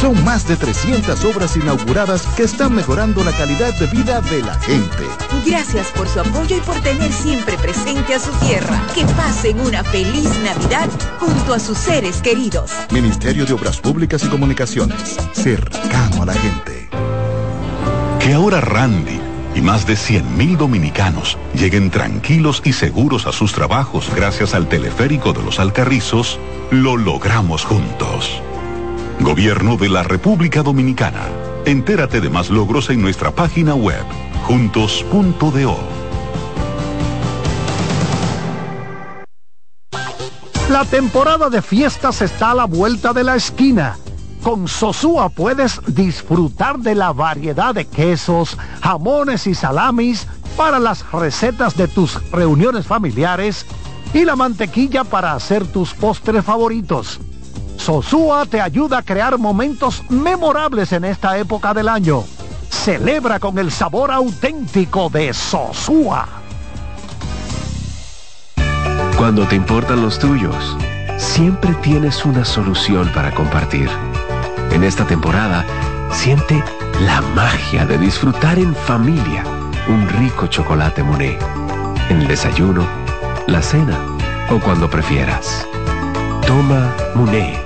Son más de 300 obras inauguradas que están mejorando la calidad de vida de la gente. Gracias por su apoyo y por tener siempre presente a su tierra. Que pasen una feliz Navidad junto a sus seres queridos. Ministerio de Obras Públicas y Comunicaciones, cercano a la gente. Que ahora Randy y más de 100.000 dominicanos lleguen tranquilos y seguros a sus trabajos gracias al teleférico de los Alcarrizos, lo logramos juntos. Gobierno de la República Dominicana. Entérate de más logros en nuestra página web, juntos.do. La temporada de fiestas está a la vuelta de la esquina. Con Sosúa puedes disfrutar de la variedad de quesos, jamones y salamis para las recetas de tus reuniones familiares y la mantequilla para hacer tus postres favoritos. Sosúa te ayuda a crear momentos memorables en esta época del año. Celebra con el sabor auténtico de Sosúa. Cuando te importan los tuyos, siempre tienes una solución para compartir. En esta temporada, siente la magia de disfrutar en familia un rico chocolate Monet. En el desayuno, la cena o cuando prefieras. Toma Monet.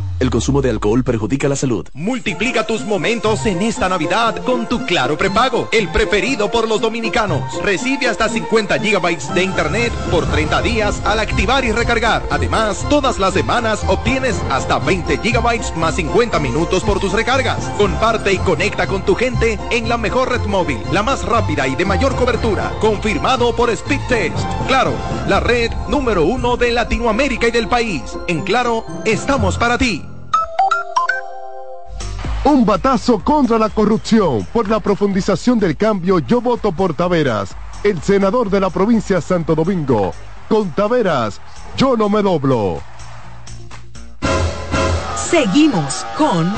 El consumo de alcohol perjudica la salud. Multiplica tus momentos en esta Navidad con tu Claro Prepago, el preferido por los dominicanos. Recibe hasta 50 gigabytes de internet por 30 días al activar y recargar. Además, todas las semanas obtienes hasta 20 gigabytes más 50 minutos por tus recargas. Comparte y conecta con tu gente en la mejor red móvil, la más rápida y de mayor cobertura. Confirmado por Speed Test. Claro, la red número uno de Latinoamérica y del país. En Claro, estamos para ti. Un batazo contra la corrupción. Por la profundización del cambio, yo voto por Taveras, el senador de la provincia de Santo Domingo. Con Taveras, yo no me doblo. Seguimos con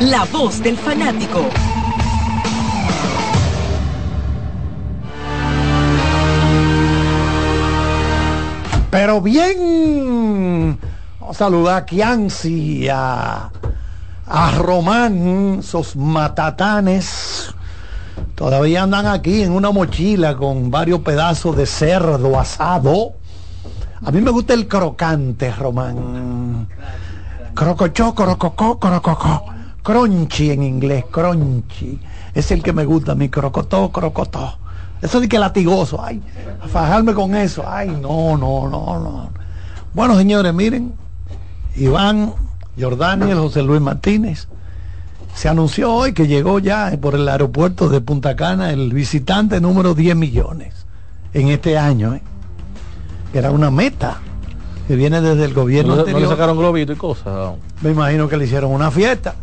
La Voz del Fanático. Pero bien, vamos a saludar a Kianci, a, a Román, esos matatanes. Todavía andan aquí en una mochila con varios pedazos de cerdo asado. A mí me gusta el crocante, Román. Crocochó, crococó, crococó. Crunchy en inglés, crunchy. Es el que me gusta, mi crocotó, crocotó. Eso de que latigoso, ay, fajarme con eso, ay, no, no, no, no. Bueno, señores, miren, Iván, Jordaniel, José Luis Martínez, se anunció hoy que llegó ya por el aeropuerto de Punta Cana el visitante número 10 millones en este año. ¿eh? Era una meta que viene desde el gobierno No, le- no anterior. le sacaron globito y cosas. Me imagino que le hicieron una fiesta.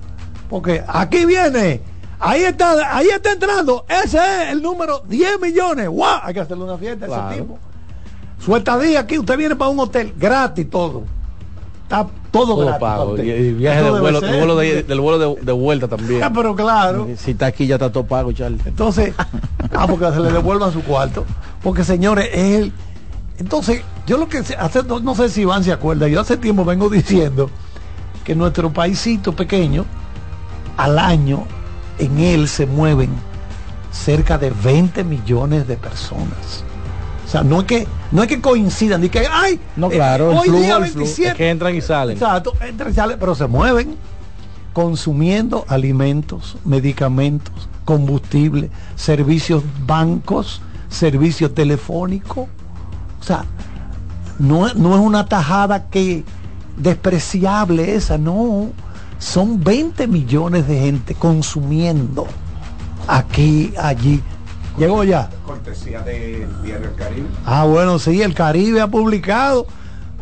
Porque aquí viene, ahí está, ahí está entrando, ese es el número 10 millones. ¡Guau! Hay que hacerle una fiesta a Claro. ese tipo. Su estadía aquí, usted viene para un hotel gratis todo. Está todo, Todo gratis. pago. Y, y viaje de vuelo, de- del vuelo de, de vuelta también. Ah, pero claro. Si está aquí ya está todo pago, Charlie. Entonces, ah, porque se le devuelvan su cuarto. Porque señores, él. Entonces, yo lo que hace, no, no sé si Iván se acuerda, yo hace tiempo vengo diciendo que nuestro paísito pequeño, al año, en él se mueven cerca de 20 millones de personas. O sea, no es que, no es que coincidan, ni que, ay, No, eh, claro, hoy flujo, día el flujo, 27. es que entran y salen. Exacto, entran y salen, pero se mueven. consumiendo alimentos, medicamentos, combustible, servicios bancos, servicio telefónico. O sea, no, no es una tajada que despreciable esa, no. Son 20 millones de gente consumiendo aquí, allí. Llegó ya. Cortesía del Diario El Caribe. Ah, bueno, sí, el Caribe ha publicado.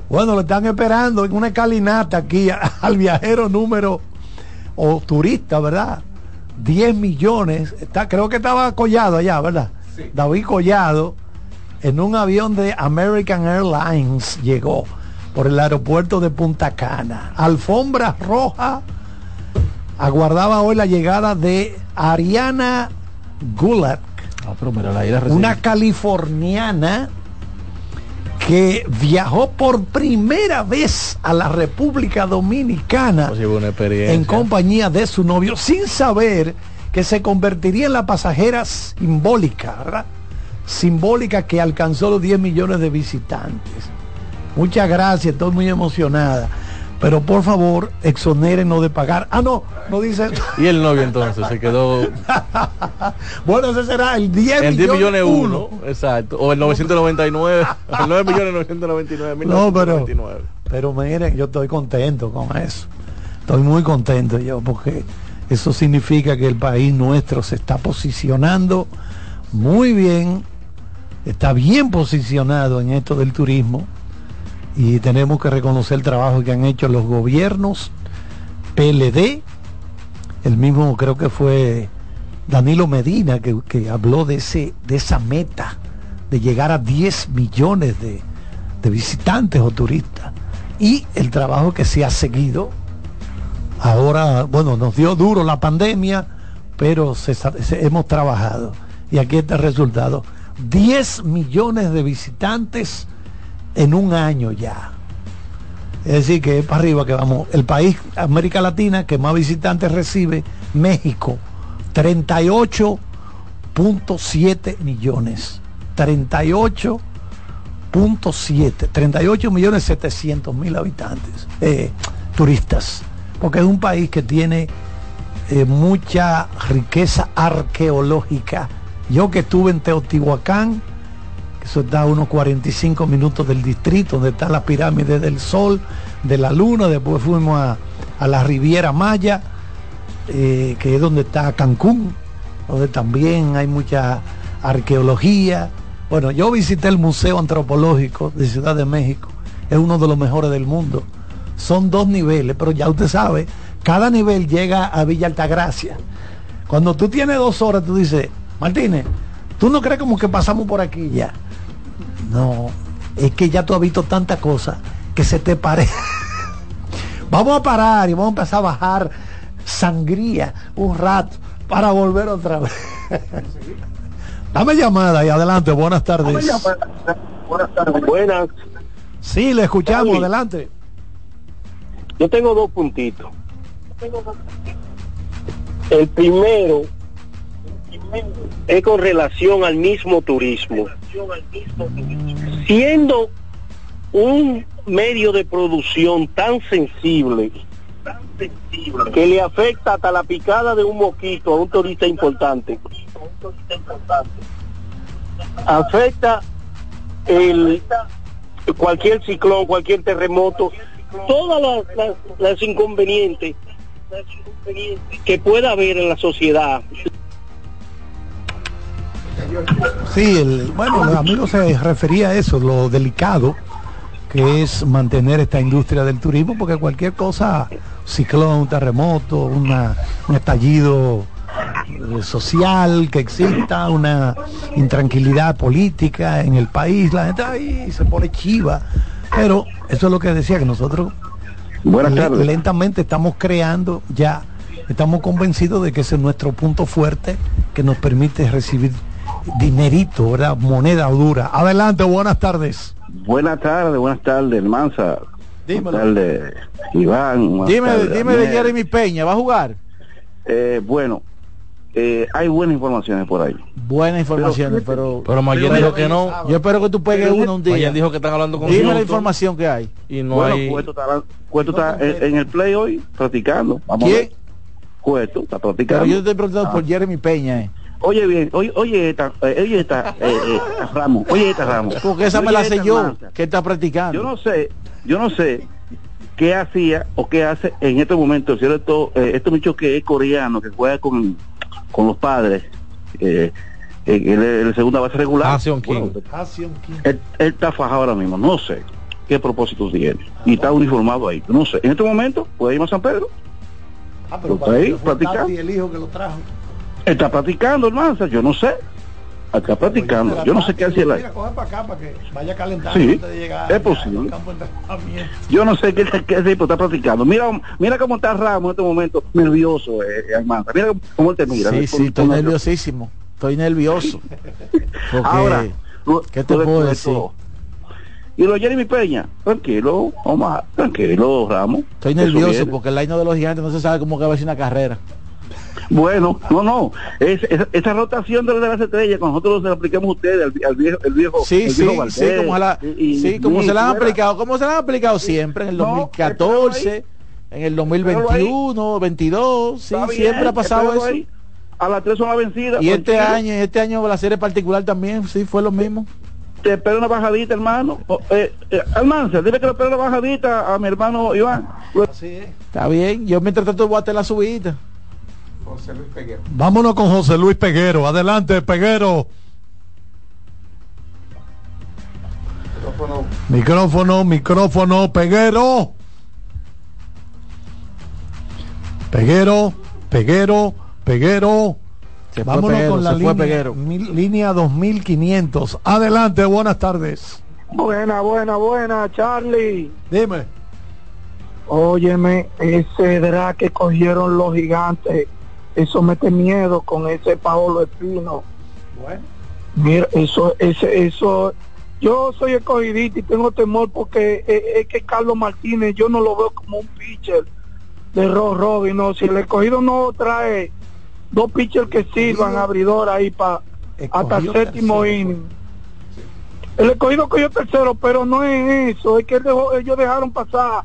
Bueno, lo están esperando en una escalinata aquí al viajero número o turista, ¿verdad? 10 millones. Está, creo que estaba Collado allá, ¿verdad? David Collado en un avión de American Airlines llegó por el aeropuerto de Punta Cana. Alfombra roja aguardaba hoy la llegada de Ariana Gulak, Ah, pero mira, la ida recién. una californiana que viajó por primera vez a la República Dominicana Pues en compañía de su novio sin saber que se convertiría en la pasajera simbólica, ¿verdad? Simbólica que alcanzó los 10 millones de visitantes. Muchas gracias, estoy muy emocionada. Pero por favor, exonérenos de pagar. Ah, no, no dice. Y el novio entonces se quedó bueno, ese será el 10 en 10 millones uno. uno, exacto, o el 999, el 9 millones 999 No, pero, 1999. pero miren, yo estoy contento con eso. Estoy muy contento yo porque eso significa que el país nuestro se está posicionando muy bien, está bien posicionado en esto del turismo y tenemos que reconocer el trabajo que han hecho los gobiernos, PLD, el mismo creo que fue Danilo Medina que, que habló de, ese, de esa meta de llegar a 10 millones de, de visitantes o turistas y el trabajo que se ha seguido. Ahora, bueno, nos dio duro la pandemia, pero hemos trabajado. Y aquí está el resultado. 10 millones de visitantes en un año ya. Es decir, que es para arriba que vamos. El país, América Latina, que más visitantes recibe, México, 38.7 millones. 38.7, 38 millones 700 mil habitantes, eh, turistas. Porque es un país que tiene eh, mucha riqueza arqueológica. Yo que estuve en Teotihuacán, eso está a unos 45 minutos del distrito, donde está la pirámide del Sol, de la Luna, después fuimos a, a la Riviera Maya, eh, que es donde está Cancún, donde también hay mucha arqueología. Bueno, yo visité el Museo Antropológico de Ciudad de México, es uno de los mejores del mundo. Son dos niveles, pero ya usted sabe, cada nivel llega a Villa Altagracia. Cuando tú tienes dos horas, tú dices, Martínez, ¿tú no crees como que pasamos por aquí ya? No, es que ya tú has visto tanta cosa que se te parece. vamos a parar y vamos a empezar a bajar sangría un rato para volver otra vez. Dame llamada y adelante, buenas tardes. Buenas. Sí, le escuchamos, adelante. Yo tengo dos puntitos. El primero es con relación al mismo turismo. Siendo un medio de producción tan sensible que le afecta hasta la picada de un mosquito a un turista importante. Afecta el cualquier ciclón, cualquier terremoto, todas las, inconvenientes que pueda haber en la sociedad. Sí, el, bueno, el amigo se refería a eso, lo delicado que es mantener esta industria del turismo, porque cualquier cosa, ciclón, un terremoto, una, un estallido eh, social que exista, una intranquilidad política en el país, la gente ahí se pone chiva. Pero eso es lo que decía, que nosotros le- lentamente estamos creando ya, estamos convencidos de que ese es nuestro punto fuerte que nos permite recibir dinerito, ¿verdad? moneda dura. Adelante, buenas tardes. Buenas tardes, buenas tardes, Mansa. Dímelo. Buenas tardes, Iván. buenas Dime, tardes, dime de. Jeremy Peña, ¿va a jugar? Eh, bueno, eh, hay buenas informaciones por ahí. Buenas informaciones, pero... Pero Mayer dijo que no. Yo espero que tú pegues Pero- uno un día. Mayer dijo que están hablando con Dime la información que hay. y no bueno, hay Cueto está, Cueto está en, en el play hoy practicando. Vamos a ¿Quién? ver. Cueto, está Pero practicando. yo te he preguntado Ah. por Jeremy Peña, eh. Oye bien, oye, oye esta, eh, oye esta, eh, eh, Ramos, oye esta Ramos. Porque esa me la sé yo, Mansa. que está practicando. Yo no sé, yo no sé qué hacía o qué hace en este momento, ¿cierto? Eh, este muchacho que es coreano, que juega con, con los padres, eh, la segunda base regular. King. Bueno, Haseon King. él, él está fajado ahora mismo, no sé qué propósito tiene. Y está uniformado ahí, no sé. En este momento puede ir a San Pedro, Ah, pero para ahí. Tati el hijo que lo trajo. Está practicando, hermano, yo no sé. Está practicando, yo no sé qué hace él ahí. Mira, coge para acá para que vaya calentando Sí, antes de llegar es posible. campo de. Yo no sé qué, qué ese tipo está practicando. Mira, mira cómo está Ramos en este momento, nervioso, eh, Almanza. Mira cómo él te mira. Sí, Con- sí, estoy nervio. nerviosísimo. Estoy nervioso. Porque, Ahora, ¿qué te puedo decir? Y lo Jeremy Peña, tranquilo, Omar, tranquilo, Ramos. Estoy nervioso porque el año de los gigantes no se sabe cómo que va a ser una carrera. Bueno, no, no. Es, es- esa rotación de, las estrellas, con nosotros se la aplicamos a ustedes, al, al viejo, el viejo. Sí, el sí, viejo sí, Valdés, como, la, y- sí, como y se la han fuera. aplicado, como se la han aplicado siempre en el No, 2014, en el 2021, 22, sí, bien, siempre ha pasado eso. ahí. A las tres son las vencidas. Y este año, este año la serie particular también, sí, fue lo mismo. Te espero una bajadita, hermano. O, eh, eh, Almanza, dile que le espero una bajadita a mi hermano Iván. Está bien, yo mientras tanto voy a hacer la subida. José Luis Peguero. Vámonos con José Luis Peguero. Adelante, Peguero. Micrófono. Micrófono, micrófono, Peguero. Peguero, Peguero, Peguero. Se Vámonos Peguero, con la línea, mil- línea 2500. Adelante, buenas tardes. Buena, buena, buena, Charlie. Dime. Óyeme, ese drag que cogieron los gigantes, eso mete miedo con ese Paolo Espino. Bueno. Mira, eso, ese, eso, yo soy escogidista y tengo temor porque es, es que Carlos Martínez yo no lo veo como un pitcher de Rob Robin, no, si el escogido no trae dos pitchers que sirvan abridor ahí para hasta el séptimo tercero, inning. El escogido cogió tercero, pero no es eso, es que dejó- ellos dejaron pasar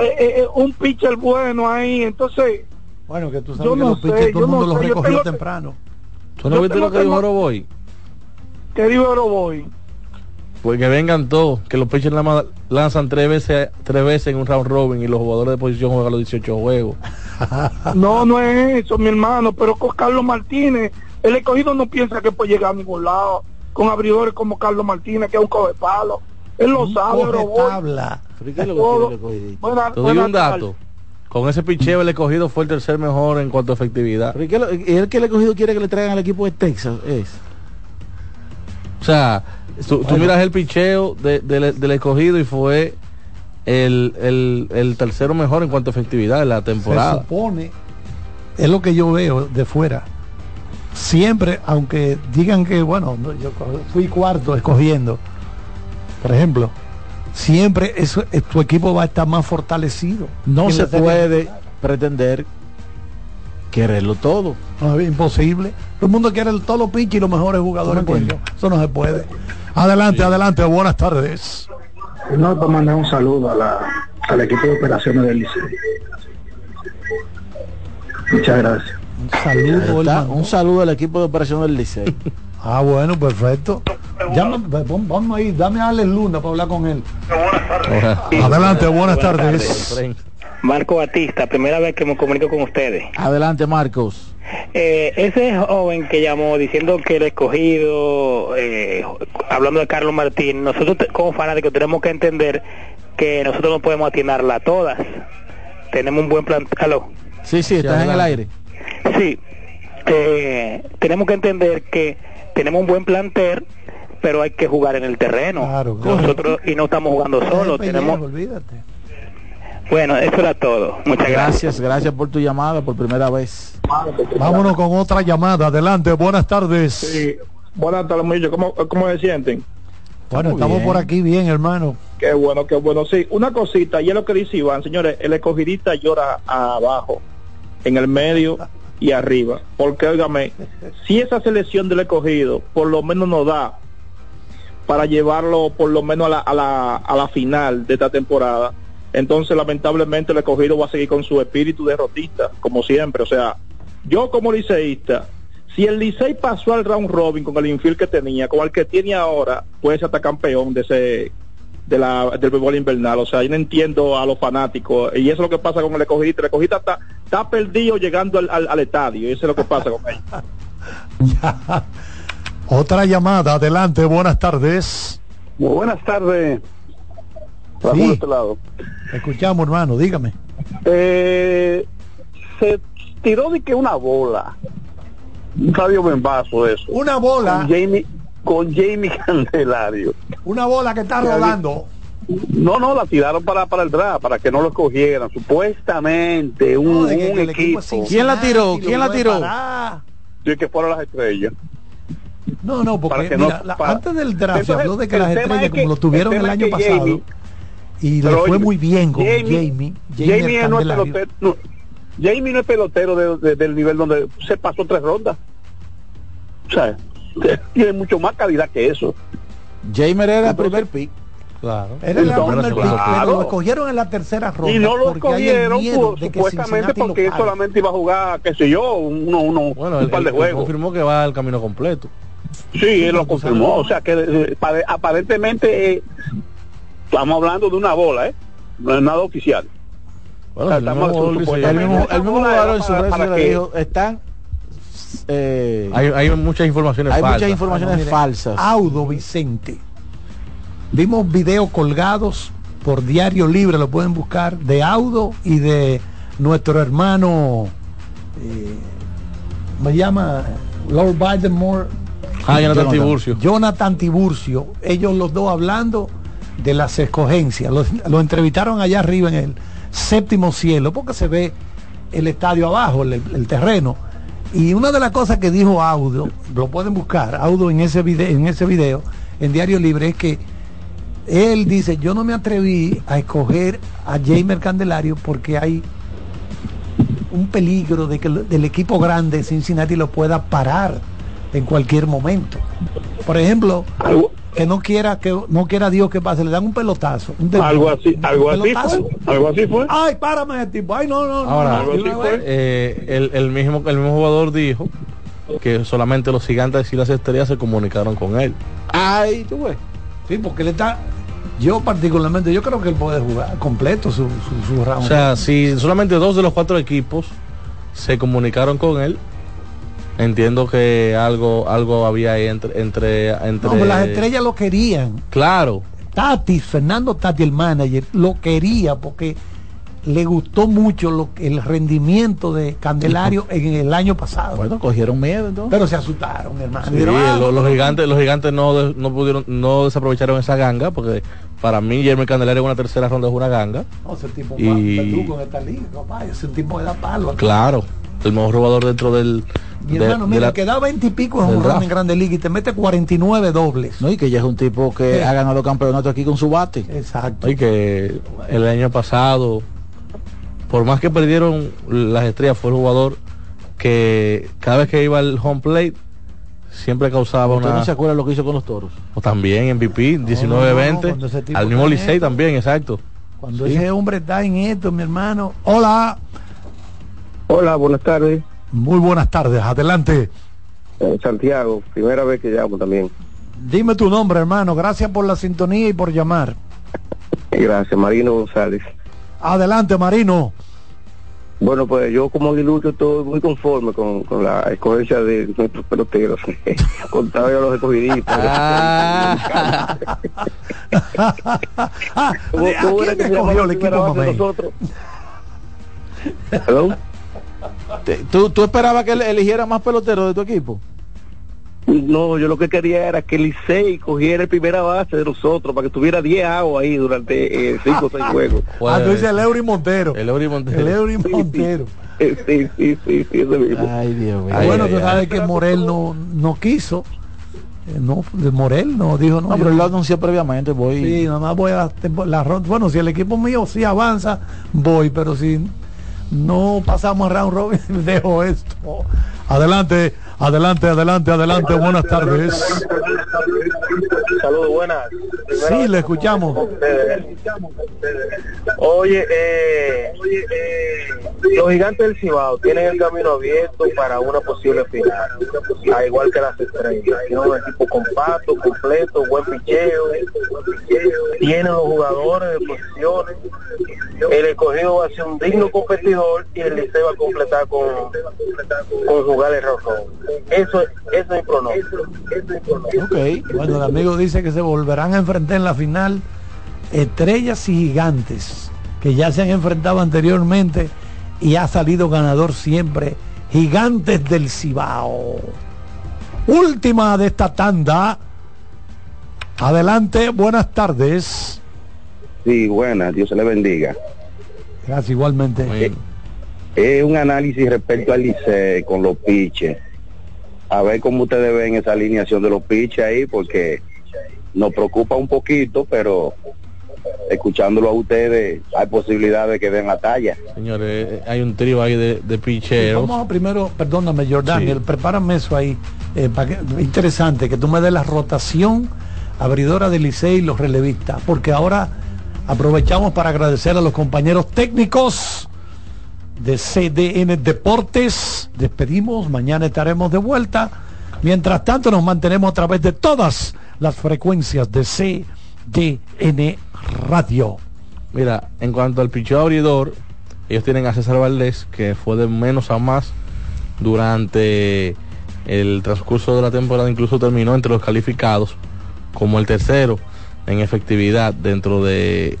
eh, eh, un pitcher bueno ahí, entonces Bueno, que tú sabes Yo que no los sé, todo el no mundo los sé, recogió tengo- temprano. ¿Tú no viste lo que dijo Oroboy? que dijo Oroboy. Pues que vengan todos, que los pitchers lanzan tres veces, tres veces en un round robin y los jugadores de posición juegan los 18 juegos. No, no es eso, mi hermano, pero con Carlos Martínez, el escogido no piensa que puede llegar a ningún lado con abridores como Carlos Martínez, que es un coge palo. Él lo Un sabe, Oroboy. tabla. ¿Pero qué es lo que el Te doy un dato. Con ese picheo el escogido fue el tercer mejor en cuanto a efectividad. ¿Pero y qué es lo- y el que el escogido quiere que le traigan al equipo de Texas es? O sea, tú, tú miras el picheo de- del- del escogido y fue el, el, el tercero mejor en cuanto a efectividad de la Se temporada. supone, es lo que yo veo de fuera. Siempre, aunque digan que, bueno, no, yo fui cuarto escogiendo, por ejemplo, siempre eso, eh, tu equipo va a estar más fortalecido. No se serie puede pretender quererlo todo. No, es imposible. Todo el mundo quiere el, todos los pinches y los mejores jugadores. ¿Cómo que coño. Eso no se puede. Adelante, adelante. Buenas tardes. No, para mandar un saludo a la, al equipo de operaciones del Liceo. Muchas gracias. Un saludo. Está, un saludo al equipo de operación del Licey. Ah, bueno, perfecto. Llama- vam- vamos ahí, dame a Alex Luna para hablar con él. Adelante, buenas tardes. Marco Batista, primera vez que me comunico con ustedes. Adelante, Marcos. Eh, ese joven que llamó diciendo que el escogido, eh, hablando de Carlos Martín, nosotros como fanáticos tenemos que entender que nosotros no podemos atinarla a todas. Tenemos un buen plan. ¿Aló? Sí, sí, estás en el aire. Sí, eh, tenemos que entender que tenemos un buen plantel, pero hay que jugar en el terreno. Claro, claro. Nosotros y no estamos jugando solos, tenemos. olvídate. Bueno, eso era todo. Muchas gracias. Gracias, gracias por tu llamada por primera vez. Vámonos con otra llamada. Adelante, buenas tardes. Sí. Buenas tardes, muchachos. ¿Cómo, ¿Cómo se sienten? Bueno, Muy estamos bien. por aquí bien, hermano. Qué bueno, qué bueno. Sí, una cosita, y es lo que dice Iván, señores, el escogidista llora abajo, en el medio y arriba. Porque, óigame, si esa selección del escogido por lo menos nos da para llevarlo por lo menos a la, a la, a la final de esta temporada, Entonces, lamentablemente, el escogido va a seguir con su espíritu derrotista, como siempre. O sea, yo como liceísta, si el Licey pasó al round robin con el infield que tenía, con el que tiene ahora, puede ser hasta campeón de ese de la, del béisbol invernal. O sea, yo no entiendo a los fanáticos. Y eso es lo que pasa con el escogidista. El escogidista está, está perdido llegando al, al- al estadio. Y eso es lo que pasa con ellos. Ya. Otra llamada, adelante, buenas tardes. Muy buenas tardes. Sí. de este lado. Escuchamos, hermano, dígame. Eh, se tiró de que una bola. Un radio Bembazo eso. Una bola. Con Jamie, con Jamie Candelario. Una bola que está rodando. No, no, la tiraron para, para el draft, para que no lo escogieran. Supuestamente un, No, de que- un que el equipo ¿Quién la tiró? ¿Quién la tiró? Sí, que fueron las estrellas. No, no, porque Para que mira, no- la- para- antes del draft se habló de que las estrellas, es que- como lo tuvieron el año pasado, Jamie- y le fue muy bien con Jamie- Jamie. Jamie, no es Candelario. pelotero. no, Jamie no es pelotero de- de- del nivel donde se pasó tres rondas. O sea, tiene mucho más calidad que eso. Jamer era el primer pick. Claro. Era el primer pick, claro. pero lo escogieron en la tercera ronda. Y no lo el escogieron que supuestamente porque él solamente iba a jugar, qué sé yo, uno, uno, Bueno, un él, par de juegos. confirmó que va al camino completo. Sí, él lo confirmó. O sea que eh, pare- aparentemente eh, estamos hablando de una bola, ¿eh? No es nada oficial. Bueno, O sea, el mismo El mismo, el mismo jugador en su red dijo, están eh, Hay, hay muchas informaciones hay falsas. muchas informaciones Mire, falsas. Audo Vicente. Vimos videos colgados por Diario Libre, lo pueden buscar, de Audo y de nuestro hermano, eh, me llama Lord Bidenmore. Ah, Jonathan Tiburcio. Jonathan Tiburcio. Ellos los dos hablando de las escogencias. Los- Lo, entrevistaron allá arriba en el séptimo cielo, porque se ve el estadio abajo, el, el terreno. Y una de las cosas que dijo Audo, lo pueden buscar, Audo en ese video, en ese video, en Diario Libre, es que él dice, yo no me atreví a escoger a Jamer Candelario porque hay un peligro de que el- equipo grande Cincinnati lo pueda parar en cualquier momento. Por ejemplo, que no quiera que no quiera Dios que pase, le dan un pelotazo. un Algo así, un algo así pelotazo. fue. Algo así fue. Ay, párame ese tipo. Ay, no, no, no, Ahora, no, eh, el, el mismo, el mismo jugador dijo que solamente los gigantes y las estrellas se comunicaron con él. Ay, tú ves. Sí, porque él está. Yo particularmente, yo creo que él puede jugar completo su, su, su round. O sea, si solamente dos de los cuatro equipos se comunicaron con él, entiendo que algo algo había ahí entre entre entre no, pues las estrellas lo querían. Claro. Tati, Fernando Tati, el manager, lo quería porque le gustó mucho lo, que- el rendimiento de Candelario en el año pasado. Bueno, cogieron miedo entonces. Pero se asustaron, hermano. Sí, ah, lo- los, gigantes los gigantes no de- no pudieron no desaprovecharon esa ganga porque para mí Jeremy Candelario en una tercera ronda es una ganga. no, ese tipo Y- es un verdugo en esta liga, papá. Ese tipo da palo. Claro, el mejor robador dentro del Mi de- hermano, mira, la- que da 20 y pico en un en Grande Liga y te mete 49 dobles. No, y que ya es un tipo que Sí. ha ganado campeonatos aquí con su bate. Exacto. Y que el año pasado, por más que perdieron las estrellas, fue el jugador que cada vez que iba al home plate siempre causaba ¿Usted una... no se acuerda lo que hizo con los toros? O también MVP, 19-20, ese tipo al mismo Licey esto. también, exacto. Cuando Sí. ese hombre está en esto, mi hermano. Hola. Hola, buenas tardes. Muy buenas tardes. Adelante. Eh, Santiago, primera vez que llamo también. Dime tu nombre, hermano. Gracias por la sintonía y por llamar. Gracias, Marino González. Adelante, Marino. Bueno, pues yo como aguilucho estoy muy conforme con, con la escogencia de nuestros peloteros. Contaba yo los escogidistas. Ah, ¿Cómo- ¿A quién escogió el equipo ¿Tú, ¿Tú esperabas que él eligiera más peloteros de tu equipo? No, yo lo que quería era que Licey cogiera el primera base de nosotros para que tuviera 10 aguas ahí durante 5 o 6 juegos. Ah, tú dices el Eury Montero. El Eury Montero. El Eury Montero. Eh, Sí, sí, sí, sí, ese mismo. Ay, Dios mío. Ay, bueno, ay, tú ay. sabes que Morel no, no quiso. Eh, No, Morel no dijo no. No, yo pero él lo anunció previamente, voy. Sí, nada más voy a la ronda. Bueno, si el equipo mío sí avanza, voy, pero si no pasamos a round robin, dejo esto. Adelante, Adelante, adelante, adelante. Buenas tardes. Saludos, buenas. Sí, le escuchamos. Oye, eh, los gigantes del Cibao tienen el camino abierto para una posible final, al igual que las estrellas. Tienen un equipo compacto, completo, buen picheo, tienen los jugadores de posiciones. El escogido va a ser un digno competidor y el Liceo va a completar con, con jugar el. Eso, eso es pronóstico. Ok, bueno, el amigo dice que se volverán a enfrentar en la final estrellas y gigantes que ya se han enfrentado anteriormente y ha salido ganador siempre gigantes del Cibao última de esta tanda adelante buenas tardes Sí, buenas, Dios se le bendiga. gracias igualmente Eh, Es un análisis respecto al Licey con los piches. A ver cómo ustedes ven esa alineación de los piches ahí, porque nos preocupa un poquito, pero escuchándolo a ustedes hay posibilidad de que den la talla. Señores, eh, hay un trío ahí de, de picheros. Vamos a primero, perdóname, Jordaniel, prepárame eso ahí. eh, para que- interesante que tú me des la rotación abridora del Licey y los relevistas, porque ahora aprovechamos para agradecer a los compañeros técnicos de CDN Deportes. Despedimos, mañana estaremos de vuelta. Mientras tanto, nos mantenemos a través de todas las frecuencias de CDN Radio. Mira, en cuanto al picheo abridor, ellos tienen a César Valdés, que fue de menos a más durante el transcurso de la temporada, incluso terminó entre los calificados como el tercero en efectividad dentro de,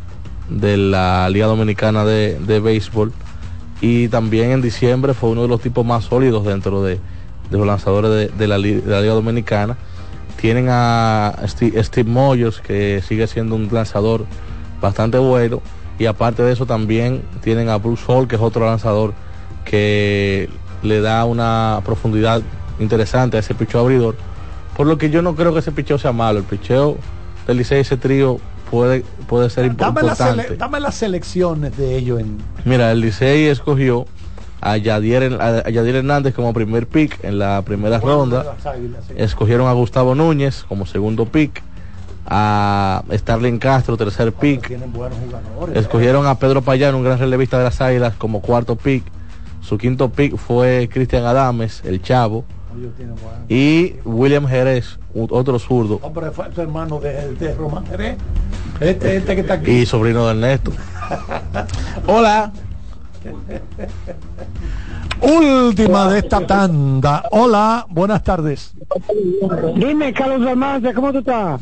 de la Liga Dominicana de, de Béisbol. Y también en diciembre fue uno de los tipos más sólidos dentro de, los lanzadores de, la, Liga Dominicana. Tienen a Steve, Steve que sigue siendo un lanzador bastante bueno. Y aparte de eso también tienen a Bruce Hall, que es otro lanzador que le da una profundidad interesante a ese picheo abridor. Por lo que yo no creo que ese picheo sea malo. El picheo del Licey, ese trío, puede, puede ser Dame, importante. dame las selecciones de ellos en Mira, el Licey escogió a Yadier, a Yadier Hernández como primer pick en la primera ronda. las Águilas, sí. Escogieron a Gustavo Núñez como segundo pick. A Starling Castro, tercer pick. Tienen buenos jugadores. Escogieron a Pedro Payán, un gran relevista de las Águilas, como cuarto pick. Su quinto pick fue Cristian Adames, el chavo. Y William Jerez, otro zurdo. Hombre, fue tu hermano de, de Román Jerez. Este, este que está aquí. Y sobrino de Ernesto. Hola. Última de esta tanda. Hola, buenas tardes. Dime, Carlos Almanza, ¿cómo tú estás?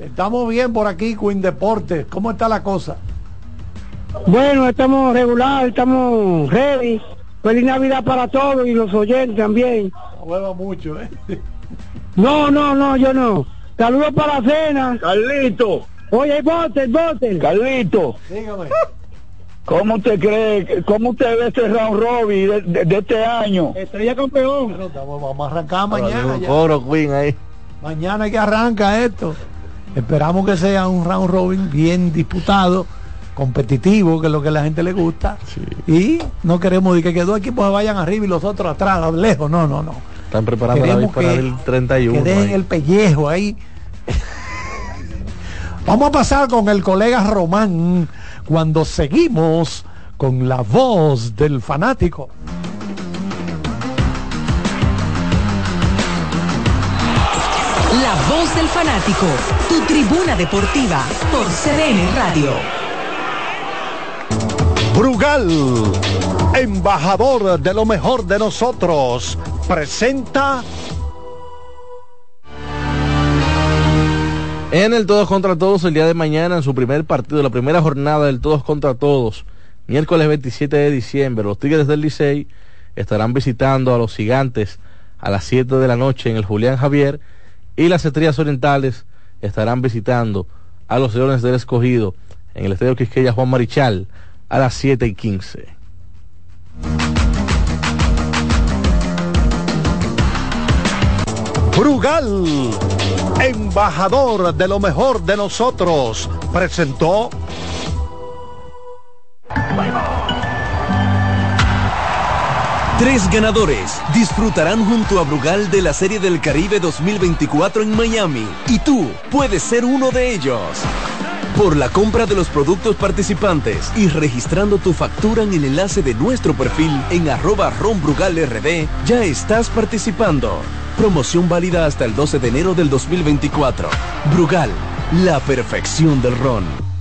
Estamos bien por aquí, Queen Deportes. ¿Cómo está la cosa? Bueno, estamos regular, estamos ready. Feliz Navidad para todos y los oyentes también. No hueva mucho, ¿eh? No, no, no, yo no. Saludos para la cena. Carlito, Oye, bote, bote. Carlito, Dígame. ¿cómo usted cree, cómo usted ve este round robin de, de- de este año? Estrella campeón. Pero vamos a arrancar mañana. ya. Coro Queen ahí. Mañana que arranca esto. Esperamos que sea un round robin bien disputado, competitivo, que es lo que a la gente le gusta. Y no queremos que, que dos equipos se vayan arriba y los otros atrás, lejos. No, no, no. Están preparando la víspera que- del 31. que dejen ahí. el pellejo ahí. Vamos a pasar con el colega Román cuando seguimos con la voz del fanático. La voz del fanático, tu tribuna deportiva por CDN Radio. Brugal, embajador de lo mejor de nosotros, presenta En el Todos contra Todos el día de mañana, en su primer partido, la primera jornada del Todos contra Todos, miércoles 27 de diciembre, los Tigres del Licey estarán visitando a los Gigantes a las 7 de la noche en el Julián Javier y las Estrellas Orientales estarán visitando a los Leones del Escogido en el Estadio Quisqueya Juan Marichal a las 7 y 15. Brugal, embajador de lo mejor de nosotros, presentó Tres ganadores disfrutarán junto a Brugal de la Serie del Caribe 2024 en Miami y tú puedes ser uno de ellos. Por la compra de los productos participantes y registrando tu factura en el enlace de nuestro perfil en arroba ronbrugalrd, ya estás participando. Promoción válida hasta el 12 de enero del 2024. Brugal, la perfección del ron.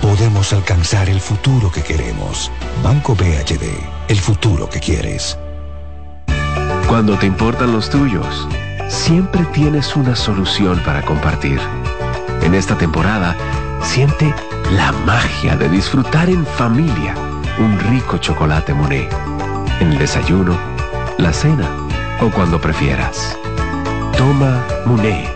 podemos alcanzar el futuro que queremos. Banco BHD, el futuro que quieres. Cuando te importan los tuyos, siempre tienes una solución para compartir. En esta temporada, siente la magia de disfrutar en familia un rico chocolate Monet. En el desayuno, la cena o cuando prefieras. Toma Monet.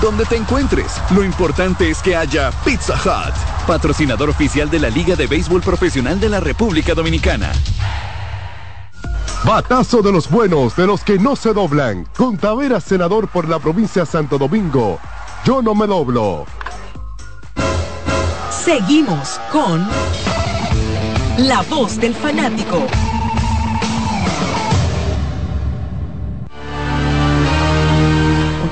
Donde te encuentres, lo importante es que haya Pizza Hut, patrocinador oficial de la Liga de Béisbol Profesional de la República Dominicana. Batazo de los buenos, de los que no se doblan. Con Tavera, senador por la provincia de Santo Domingo. Yo no me doblo. Seguimos con La Voz del Fanático.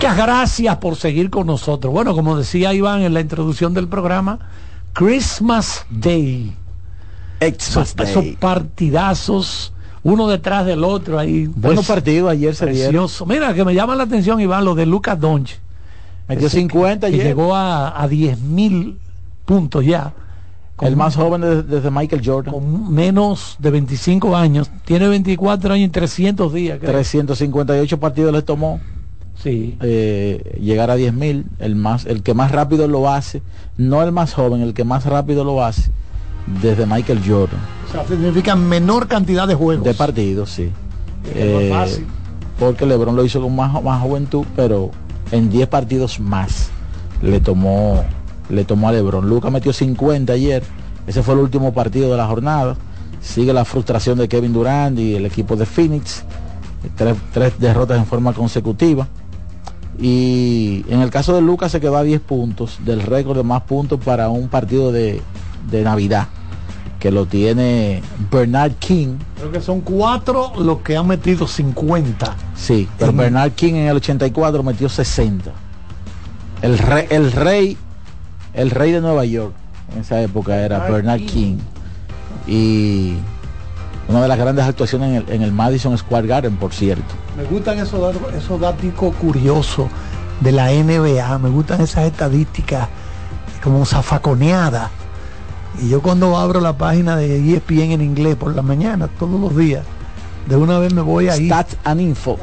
Muchas gracias por seguir con nosotros. Bueno, como decía Iván en la introducción del programa, Christmas Day. Esos, esos partidazos, uno detrás del otro ahí. Buenos partidos ayer se dieron. precioso. Mira, que me llama la atención, Iván, lo de Lucas Donch. Metió Ese 50 que ayer. llegó a, a 10 mil puntos ya. El más joven desde, desde Michael Jordan. Con menos de 25 años. Tiene 24 años y 300 días. creo. 358 partidos le tomó Sí. eh, llegar a 10.000 el más el que más rápido lo hace no el más joven el que más rápido lo hace desde Michael Jordan. O sea, significa menor cantidad de juegos. de partidos sí. No Eh, fácil. porque LeBron lo hizo con más, más juventud pero en 10 partidos más le tomó le tomó a LeBron. Luca metió 50 ayer. Ese fue el último partido de la jornada. Sigue la frustración de Kevin Durant y el equipo de Phoenix. Tres, tres derrotas en forma consecutiva Y en el caso de Lucas se quedó a 10 puntos del récord de más puntos para un partido de, de Navidad, que lo tiene Bernard King. Creo que son cuatro los que han metido 50. Sí, pero En- Bernard King en el 84 metió 60. El rey, el rey, el rey de Nueva York en esa época era Bernard Bernard King. Y una de las grandes actuaciones en el, en el Madison Square Garden, por cierto. Me gustan esos, esos datos curiosos de la NBA, me gustan esas estadísticas como zafaconeadas. Y yo cuando abro la página de ESPN en inglés por la mañana, todos los días, de una vez me voy ahí. Stats and Info.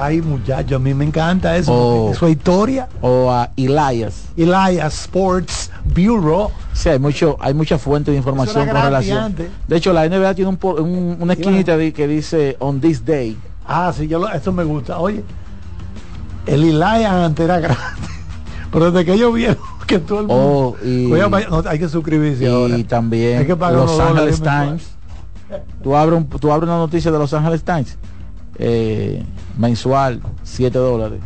Ay, muchacho, a mí me encanta eso. O- Eso es historia. O a Elias. Elias Sports Bureau. Sí, hay mucho, hay mucha fuente de información con relación. antes. De hecho, la NBA tiene un, un- una esquinita di- que dice on this day. Ah, sí, yo lo- eso me gusta. Oye, el Elias antes era grande. Pero desde que yo vieron que todo el mundo. Oh, y- Oye, vaya, no, hay que suscribirse y ahora. también Hay que pagar Los Angeles Times. Tú abres, un- tú abres una noticia de Los Angeles Times eh, mensual, 7 dólares.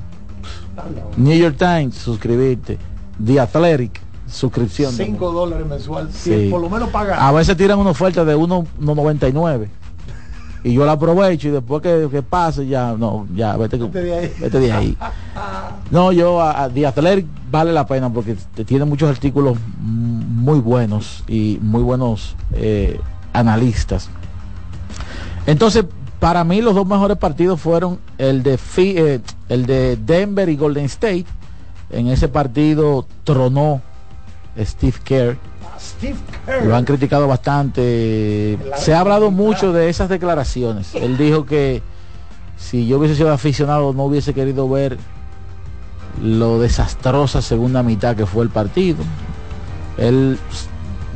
New York Times, suscribirte. The Athletic, suscripción. 5 dólares mensual. Sí. Por lo menos paga. A veces tiran una oferta de 1.99 y yo la aprovecho y después que, que pase ya no ya vete, Vete de ahí. vete de ahí. No, yo a, a The Athletic vale la pena porque te tiene muchos artículos muy buenos y muy buenos eh, analistas. Entonces, para mí los dos mejores partidos fueron el de Fi- eh, el de Denver y Golden State. En ese partido tronó Steve Kerr. Steve Kerr. Lo han criticado bastante. Se ha hablado mucho de esas declaraciones. Él dijo que si yo hubiese sido aficionado no hubiese querido ver lo desastrosa segunda mitad que fue el partido. Él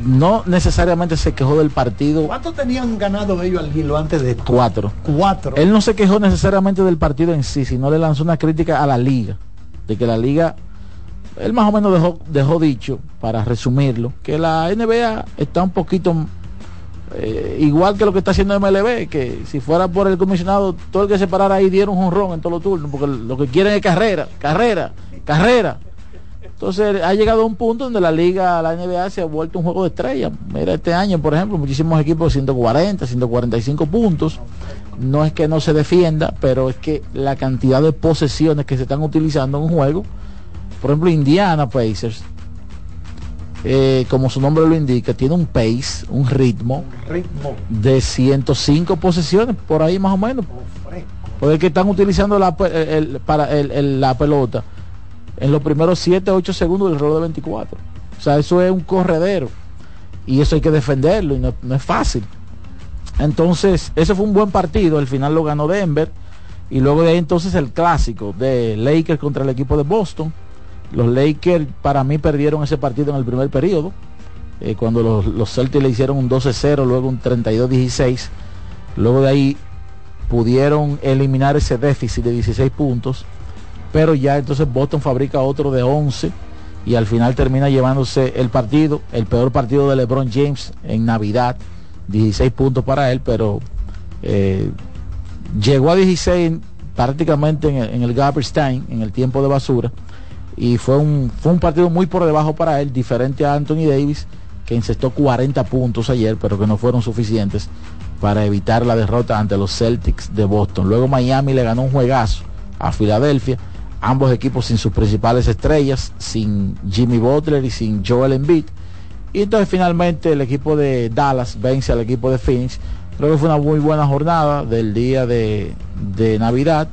no necesariamente se quejó del partido ¿Cuánto tenían ganado ellos al hilo antes de esto? cuatro. Cuatro. Él no se quejó necesariamente del partido en sí, sino le lanzó una crítica a la liga. De que la liga, él más o menos dejó, dejó dicho, para resumirlo, que la NBA está un poquito eh, igual que lo que está haciendo MLB, que si fuera por el comisionado, todo el que se parara ahí diera un jonrón en todos los turnos, porque lo que quieren es carrera, carrera, carrera. Entonces ha llegado a un punto donde la liga, la NBA se ha vuelto un juego de estrellas. Mira, este año, por ejemplo, muchísimos equipos de 140, 145 puntos. No es que no se defienda, pero es que la cantidad de posesiones que se están utilizando en un juego, por ejemplo, Indiana Pacers, eh, como su nombre lo indica, tiene un pace, un ritmo Ritmo. de 105 posesiones, por ahí más o menos. Porque que están utilizando la, el- para el- el- la pelota en los primeros 7, 8 segundos del reloj de 24. O sea, eso es un corredero. Y eso hay que defenderlo y no, no es fácil. Entonces, ese fue un buen partido. Al final lo ganó Denver. Y luego de ahí entonces el clásico de Lakers contra el equipo de Boston. Los Lakers para mí perdieron ese partido en el primer periodo. eh, cuando los, los Celtics le hicieron un 12-0, luego un 32-16. Luego de ahí pudieron eliminar ese déficit de 16 puntos. Pero ya entonces Boston fabrica otro de 11 y al final termina llevándose el partido, el peor partido de LeBron James en Navidad. 16 puntos para él, pero eh, llegó a 16 prácticamente en el, en el en el tiempo de basura. Y fue un, fue un partido muy por debajo para él, diferente a Anthony Davis, que encestó 40 puntos ayer, pero que no fueron suficientes para evitar la derrota ante los Celtics de Boston. Luego Miami le ganó un juegazo a Filadelfia, ambos equipos sin sus principales estrellas, sin Jimmy Butler y sin Joel Embiid. Y entonces finalmente el equipo de Dallas vence al equipo de Phoenix. Creo que fue una muy buena jornada del día de, Navidad.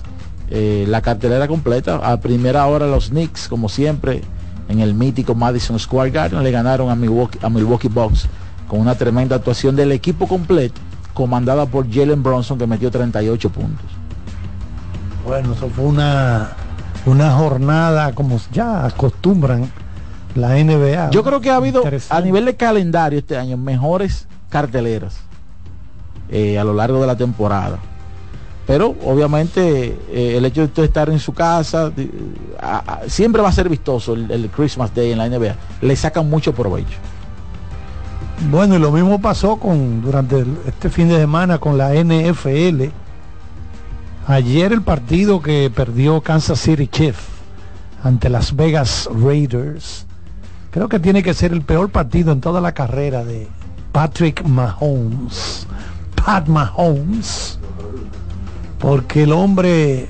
Eh, la cartelera completa. A primera hora los Knicks, como siempre, en el mítico Madison Square Garden, le ganaron a Milwaukee, a Milwaukee Bucks con una tremenda actuación del equipo completo, comandada por Jalen Bronson, que metió 38 puntos. Bueno, eso fue una, una jornada como ya acostumbran la NBA. Yo creo que ha habido a nivel de calendario este año mejores carteleras eh, a lo largo de la temporada. Pero obviamente eh, el hecho de usted estar en su casa de- a- a- siempre va a ser vistoso el, el Christmas Day en la NBA. Le sacan mucho provecho. Bueno, y lo mismo pasó con durante el- este fin de semana con la NFL. Ayer el partido que perdió Kansas City Chiefs ante Las Vegas Raiders. Creo que tiene que ser el peor partido en toda la carrera de Patrick Mahomes. Pat Mahomes. Porque el hombre...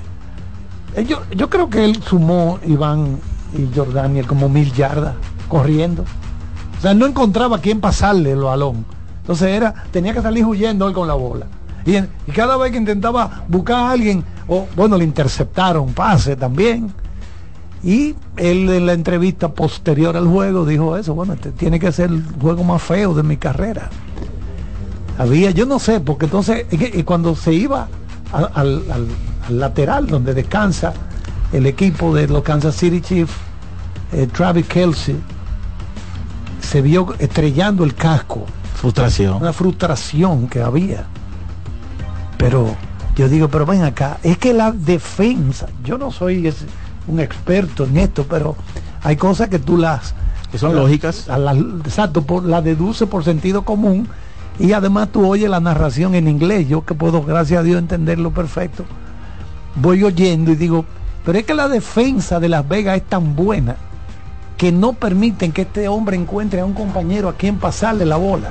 eh, Yo, yo creo que él sumó Iván y Jordaniel como mil yardas corriendo. O sea, no encontraba a quién pasarle el balón. Entonces era, tenía que salir huyendo él con la bola. Y, y cada vez que intentaba buscar a alguien, o bueno, le interceptaron pase también. Y él en la entrevista posterior al juego dijo eso, bueno, este tiene que ser el juego más feo de mi carrera. Había, yo no sé, porque entonces cuando se iba al, al- al- al lateral donde descansa el equipo de los Kansas City Chiefs, eh, Travis Kelsey, se vio estrellando el casco. Frustración. Una frustración que había. Pero yo digo, pero ven acá, es que la defensa, yo no soy ese- un experto en esto, pero hay cosas que tú las... Que son las- lógicas. a la- exacto, por, la deduce por sentido común y además tú oyes la narración en inglés, yo que puedo, gracias a Dios, entenderlo perfecto. Voy oyendo y digo, pero es que la defensa de Las Vegas es tan buena que no permiten que este hombre encuentre a un compañero a quien pasarle la bola.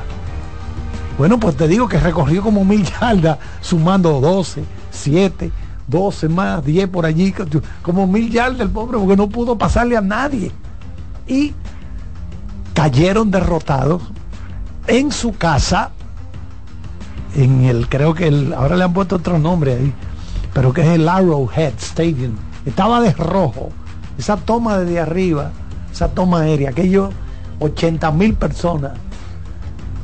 Bueno, pues te digo que recorrió como mil yardas, sumando 12, 7, 12 más, 10 por allí, como mil yardas el pobre, porque no pudo pasarle a nadie. Y cayeron derrotados en su casa, en el, creo que el, ahora le han puesto otro nombre ahí, pero que es el Arrowhead Stadium. Estaba de rojo. Esa toma desde arriba, esa toma aérea, aquellos 80 mil personas,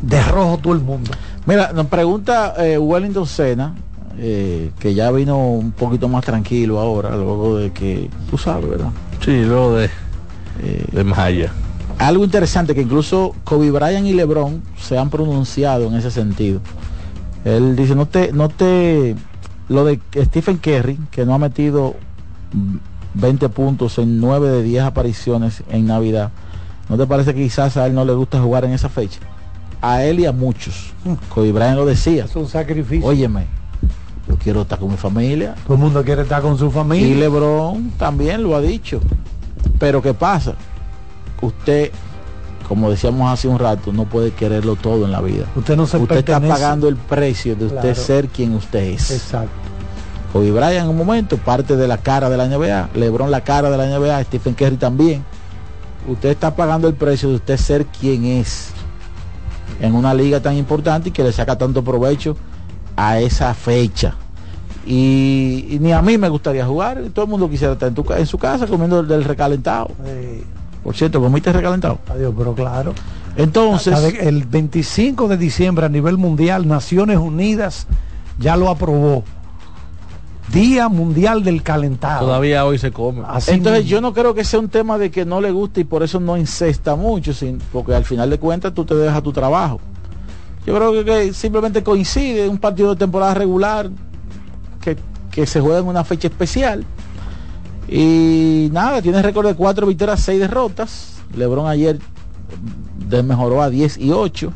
de rojo todo el mundo. Mira, nos pregunta eh, Wellington Sena, eh, que ya vino un poquito más tranquilo ahora, luego de que, tú sabes, ¿verdad? Sí, luego de, de Maya. Algo interesante que incluso Kobe Bryant y LeBron se han pronunciado en ese sentido. Él dice, no te, no te, lo de Stephen Curry, que no ha metido 20 puntos en 9 de 10 apariciones en Navidad, ¿no te parece que quizás a él no le gusta jugar en esa fecha? A él y a muchos. Kobe Bryant lo decía. Es un sacrificio. Óyeme, yo quiero estar con mi familia. Todo el mundo quiere estar con su familia. Y LeBron también lo ha dicho. Pero ¿qué pasa? Usted, como decíamos hace un rato, no puede quererlo todo en la vida. Usted no se Usted está pertenece. pagando el precio de usted Claro. ser quien usted es. Exacto. Kobe Bryant en un momento, parte de la cara de la NBA. LeBron la cara de la NBA. Stephen Curry también. Usted está pagando el precio de usted ser quien es en una liga tan importante y que le saca tanto provecho a esa fecha. Y, y ni a mí me gustaría jugar. Todo el mundo quisiera estar en, tu en su casa comiendo del recalentado. Por cierto, ¿comiste recalentado? Adiós, pero claro. Entonces, el 25 de diciembre a nivel mundial, Naciones Unidas ya lo aprobó. Día Mundial del Calentado. Todavía hoy se come. Así Entonces mismo. yo no creo que sea un tema de que no le guste y por eso no incesta mucho, sin- porque al final de cuentas tú te dejas tu trabajo. Yo creo que, que simplemente coincide un partido de temporada regular que, que se juega en una fecha especial. Y nada, tiene récord de 4 victorias, 6 derrotas. Lebron ayer desmejoró a 10 y 8.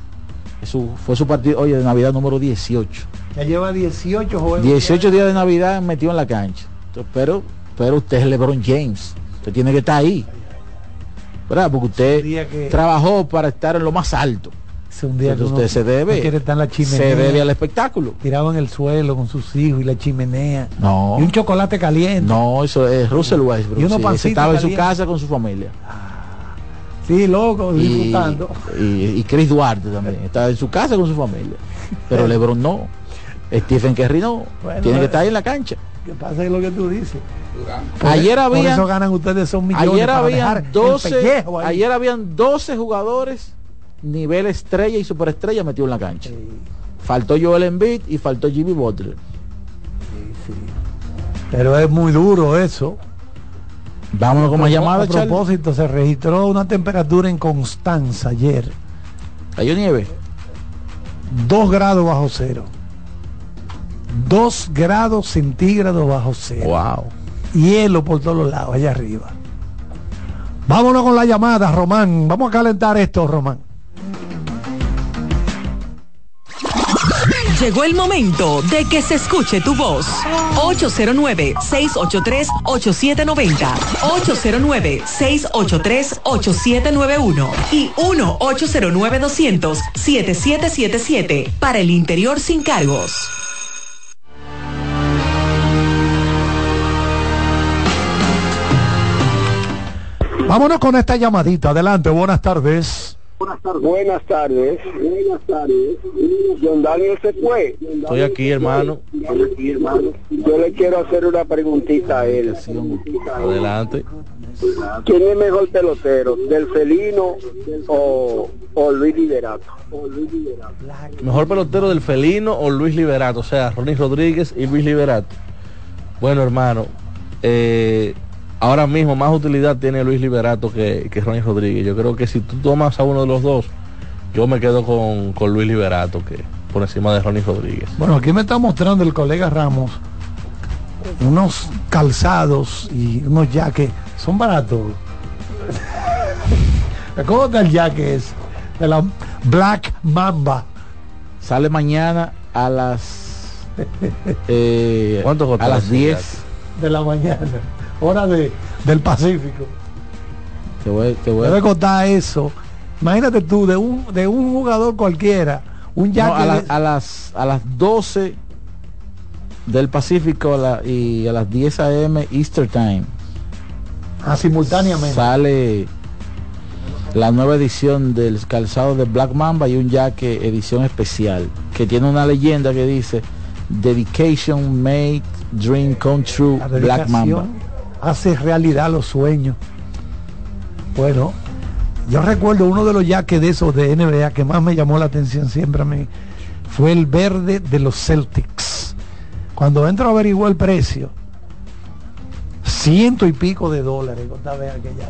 Eso fue su partido, oye, de Navidad número 18. Ya lleva 18 juegos. 18 días de Navidad metido en la cancha. Entonces, pero, pero usted es LeBron James. Usted tiene que estar ahí. ¿Verdad? Porque usted que- trabajó para estar en lo más alto. Es un día que Entonces uno usted se no debe. quiere estar en la chimenea. se debe al espectáculo. Tirado en el suelo con sus hijos y la chimenea. No. Y un chocolate caliente. No, eso es Russell Westbrook. Y unos sí, ese estaba en su casa con su familia. Sí, loco, Y, disfrutando. y, y Chris Duarte también. Estaba en su casa con su familia. Pero LeBron no. Stephen Curry no. Bueno, tiene que estar ahí en la cancha. ¿Qué pasa es lo que tú dices? Por- Ayer por había eso ganan ustedes son millones Ayer habían el 12, pellejo ahí. ayer habían 12 jugadores nivel estrella y superestrella metido en la cancha. Faltó Joel Embiid y faltó Jimmy Butler. Pero es muy duro eso. Vámonos con más A llamadas, Charlie. propósito, se registró una temperatura en Constanza ayer. Cayó nieve. 2 grados bajo cero. 2 grados centígrados bajo cero. Wow. Hielo por todos los lados, allá arriba. Vámonos con la llamada, Román. Vamos a calentar esto, Román. Llegó el momento de que se escuche tu voz. 809-683-8790. 809-683-8791. Y 1-809-200-7777. Para el interior sin cargos. Vámonos con esta llamadita. Adelante, buenas tardes. Buenas tardes. Buenas tardes. Don Daniel se fue. Estoy aquí, hermano. Yo le quiero hacer una preguntita a él. Adelante. ¿Quién es mejor pelotero? ¿Del Felino o, o Luis Liberato? Mejor pelotero del Felino o Luis Liberato, o sea, Ronnie Rodríguez y Luis Liberato. Bueno, hermano, eh, ahora mismo más utilidad tiene Luis Liberato que, que Ronnie Rodríguez. Yo creo que si tú tomas a uno de los dos, yo me quedo con, con Luis Liberato que por encima de Ronnie Rodríguez. Bueno, aquí me está mostrando el colega Ramos unos calzados y unos jaques. Son baratos. ¿Cómo está el jaque es? De la Black Mamba. Sale mañana a las eh, ¿Cuánto costó a las ese 10 jaque? de la mañana, hora de, del Pacífico. te voy, te voy a- Debe costar eso. Imagínate tú, de un, de un jugador cualquiera, un No, a, la- de- a las a las 12 del Pacífico a la- y a las 10 a.m. Easter Time ah, simultáneamente. sale la nueva edición del calzado de Black Mamba y un jaque edición especial que tiene una leyenda que dice Dedication Make Dream Come True La Black Mamba. Hace realidad los sueños. Bueno, yo recuerdo uno de los jaques de esos de NBA que más me llamó la atención siempre a mí fue el verde de los Celtics. Cuando entro a el precio, ciento y pico de dólares aquella.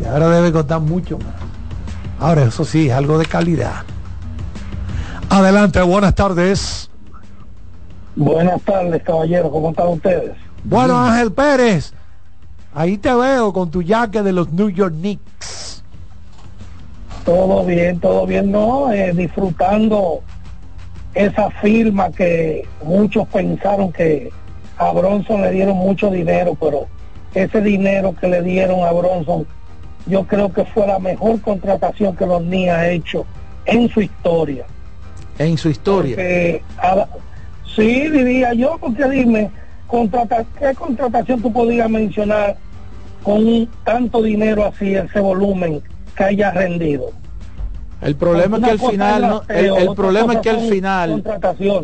Y ahora debe costar mucho más. Ahora, eso sí, es algo de calidad. Adelante, buenas tardes. Buenas tardes, caballero. ¿Cómo están ustedes? Bueno, Ángel Pérez, ahí te veo con tu jaque de los New York Knicks. Todo bien, todo bien, ¿no? Eh, disfrutando esa firma que muchos pensaron que a Bronson le dieron mucho dinero, pero ese dinero que le dieron a Bronson, yo creo que fue la mejor contratación que los Knicks ha hecho en su historia. En su historia. Porque, a- sí, diría yo, porque dime, contrata, ¿qué contratación tú podías mencionar con tanto dinero así, ese volumen que haya rendido? El problema es que al final no, el, problema es que al final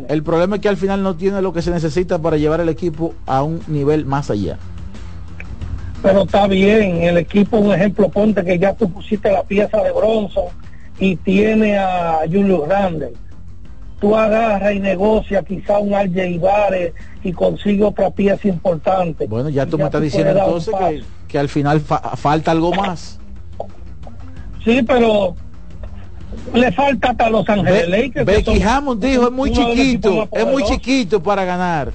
el problema es que al final no tiene lo que se necesita para llevar el equipo a un nivel más allá. pero está bien, el equipo, un ejemplo, ponte que ya tú pusiste la pieza de Bronson y tiene a Julius Randle. Tú agarras y negocia quizá un RJ Ibares y consigue otra pieza importante. Bueno, ya tú me estás tú diciendo entonces que, que al final fa- falta algo más. Sí, pero le falta hasta Los Ángeles Be- Lakers. que Becky son Hammond dijo es muy chiquito, es muy chiquito para ganar.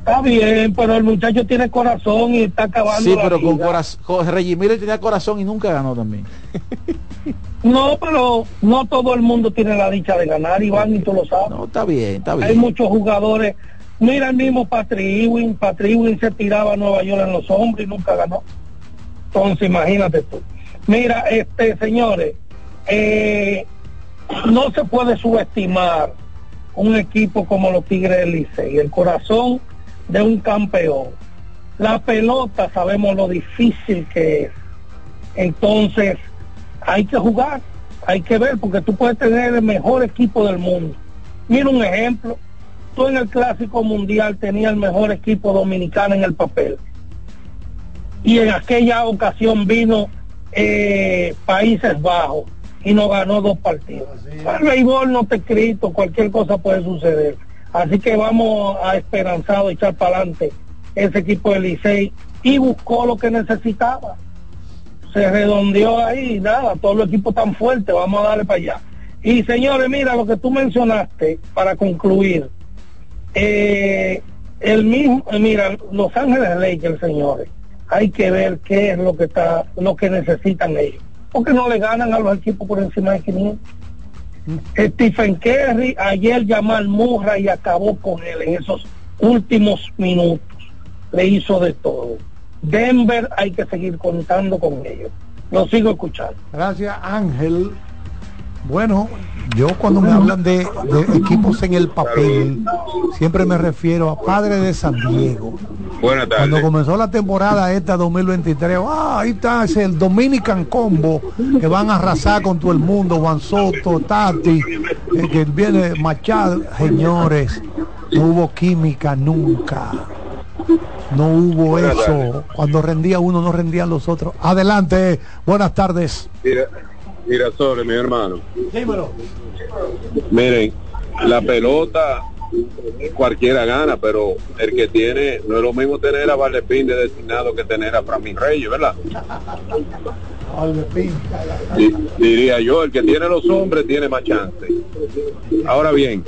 Está bien, pero el muchacho tiene corazón y está acabando. Sí, la pero con corazón, Reggie Miller tenía corazón y nunca ganó también. No, pero no todo el mundo tiene la dicha de ganar, Iván, y tú lo sabes. No, está bien, está bien. Hay muchos jugadores. Mira el mismo Patrick Ewing. Patrick Ewing se tiraba a Nueva York en los hombres y nunca ganó. Entonces, imagínate tú. Mira, este, señores, eh, no se puede subestimar un equipo como los Tigres del Licey, el corazón de un campeón. La pelota sabemos lo difícil que es. Entonces, hay que jugar, hay que ver, porque tú puedes tener el mejor equipo del mundo. Mira un ejemplo, tú en el Clásico Mundial tenías el mejor equipo dominicano en el papel. Y en aquella ocasión vino eh, Países Bajos y nos ganó dos partidos. El béisbol no te escrito, cualquier cosa puede suceder. Así que vamos a esperanzado echar para adelante ese equipo de Licey y buscó lo que necesitaba se redondeó ahí nada, todo el equipo tan fuerte, vamos a darle para allá. Y señores, mira lo que tú mencionaste para concluir. Eh, el mismo, mira, Los Ángeles Lakers, señores, hay que ver qué es lo que está, lo que necesitan ellos. Porque no le ganan a los equipos por encima de 500. Stephen Curry ayer llamó al Murra y acabó con él en esos últimos minutos. Le hizo de todo. Denver hay que seguir contando con ellos. Lo sigo escuchando. Gracias Ángel. Bueno, yo cuando me hablan de, de equipos en el papel, siempre me refiero a Padre de San Diego. Buenas tardes. Cuando comenzó la temporada esta 2023, ah, ahí está, es el Dominican Combo, que van a arrasar con todo el mundo, Juan Soto, Tati, eh, que viene Machado. Señores, no hubo química nunca. No hubo Buenas eso. tardes. Cuando rendía uno, no rendían los otros. Adelante, buenas tardes. Mira, mira sobre mi hermano. Dímelo. Miren, la pelota cualquiera gana, pero el que tiene, no es lo mismo tener a Valepín de destinado que tener a Framín Reyes, ¿verdad? Di- diría yo, el que tiene los hombres tiene más chance. Ahora bien,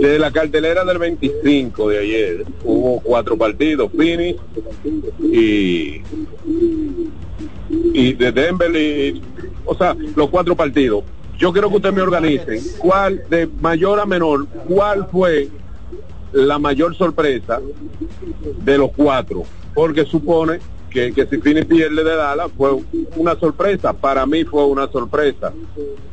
de la cartelera del 25 de ayer hubo cuatro partidos, Phoenix y y de Denver y, o sea, los cuatro partidos. Yo quiero que ustedes me organicen cuál de mayor a menor, cuál fue la mayor sorpresa de los cuatro, porque supone que, que si Phoenix pierde de Dallas fue una sorpresa, para mí fue una sorpresa,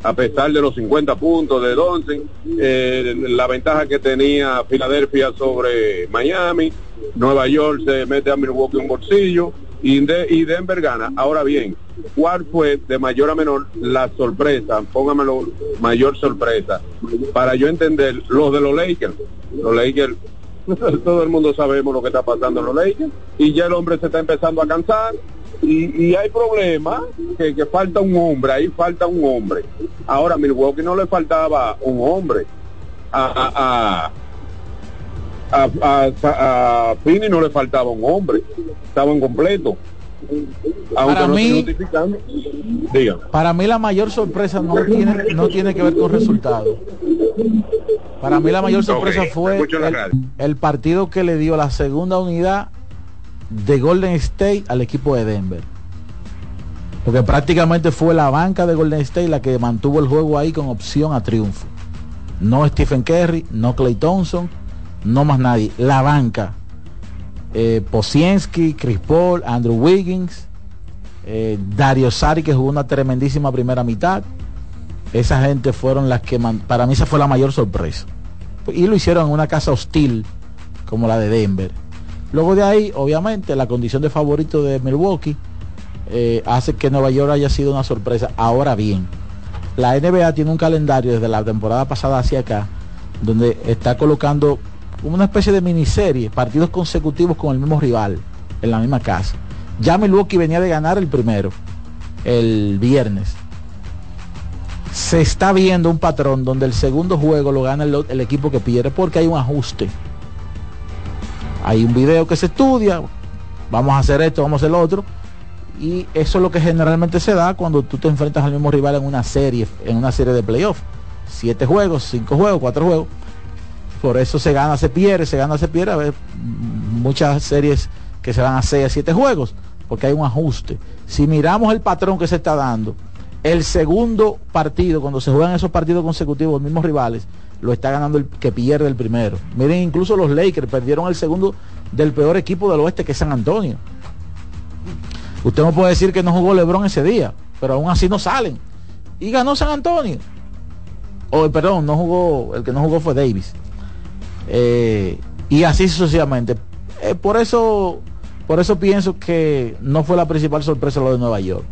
a pesar de los 50 puntos de Doncic, eh, la ventaja que tenía Filadelfia sobre Miami, Nueva York se mete a Milwaukee un bolsillo y, de- y Denver gana. Ahora bien, ¿cuál fue de mayor a menor la sorpresa? Póngamelo mayor sorpresa, para yo entender los de los Lakers. Los Lakers todo el mundo sabemos lo que está pasando en los Lakers y ya el hombre se está empezando a cansar y, hay problemas que, falta un hombre, ahí falta un hombre. Ahora Milwaukee no le faltaba un hombre. A, a, a, a, a, no le faltaba un hombre, estaban completos. Para mí-. Para mí la mayor sorpresa no tiene, no tiene que ver con resultados. Para mí la mayor sorpresa fue el, el partido que le dio la segunda unidad de Golden State al equipo de Denver. Porque prácticamente fue la banca de Golden State la que mantuvo el juego ahí con opción a triunfo. No Stephen Curry, no Clay Thompson, no más nadie. La banca. Eh, Posiensky, Chris Paul, Andrew Wiggins, eh, Dario Sari que jugó una tremendísima primera mitad. Esa gente fueron las que para mí esa fue la mayor sorpresa. Y lo hicieron en una casa hostil como la de Denver. Luego de ahí, obviamente, la condición de favorito de Milwaukee eh, hace que Nueva York haya sido una sorpresa. Ahora bien, la NBA tiene un calendario desde la temporada pasada hacia acá, donde está colocando una especie de miniserie, partidos consecutivos con el mismo rival, en la misma casa. Ya Milwaukee venía de ganar el primero, el viernes. Se está viendo un patrón donde el segundo juego lo gana el, equipo que pierde porque hay un ajuste. Hay un video que se estudia, vamos a hacer esto, vamos a hacer otro. Y eso es lo que generalmente se da cuando tú te enfrentas al mismo rival en una serie, en una serie de playoffs. Siete juegos, cinco juegos, cuatro juegos. Por eso se gana, se pierde, se gana, se pierde. A ver, muchas series que se van a seis a siete juegos, porque hay un ajuste. Si miramos el patrón que se está dando, el segundo partido, cuando se juegan esos partidos consecutivos, los mismos rivales, lo está ganando el que pierde el primero. Miren, incluso los Lakers perdieron el segundo del peor equipo del oeste que es San Antonio. Usted no puede decir que no jugó Lebron ese día, pero aún así no salen. Y ganó San Antonio. O perdón, no jugó, el que no jugó fue Davis. Eh, y así sucesivamente. Eh, por eso, por eso pienso que no fue la principal sorpresa lo de Nueva York.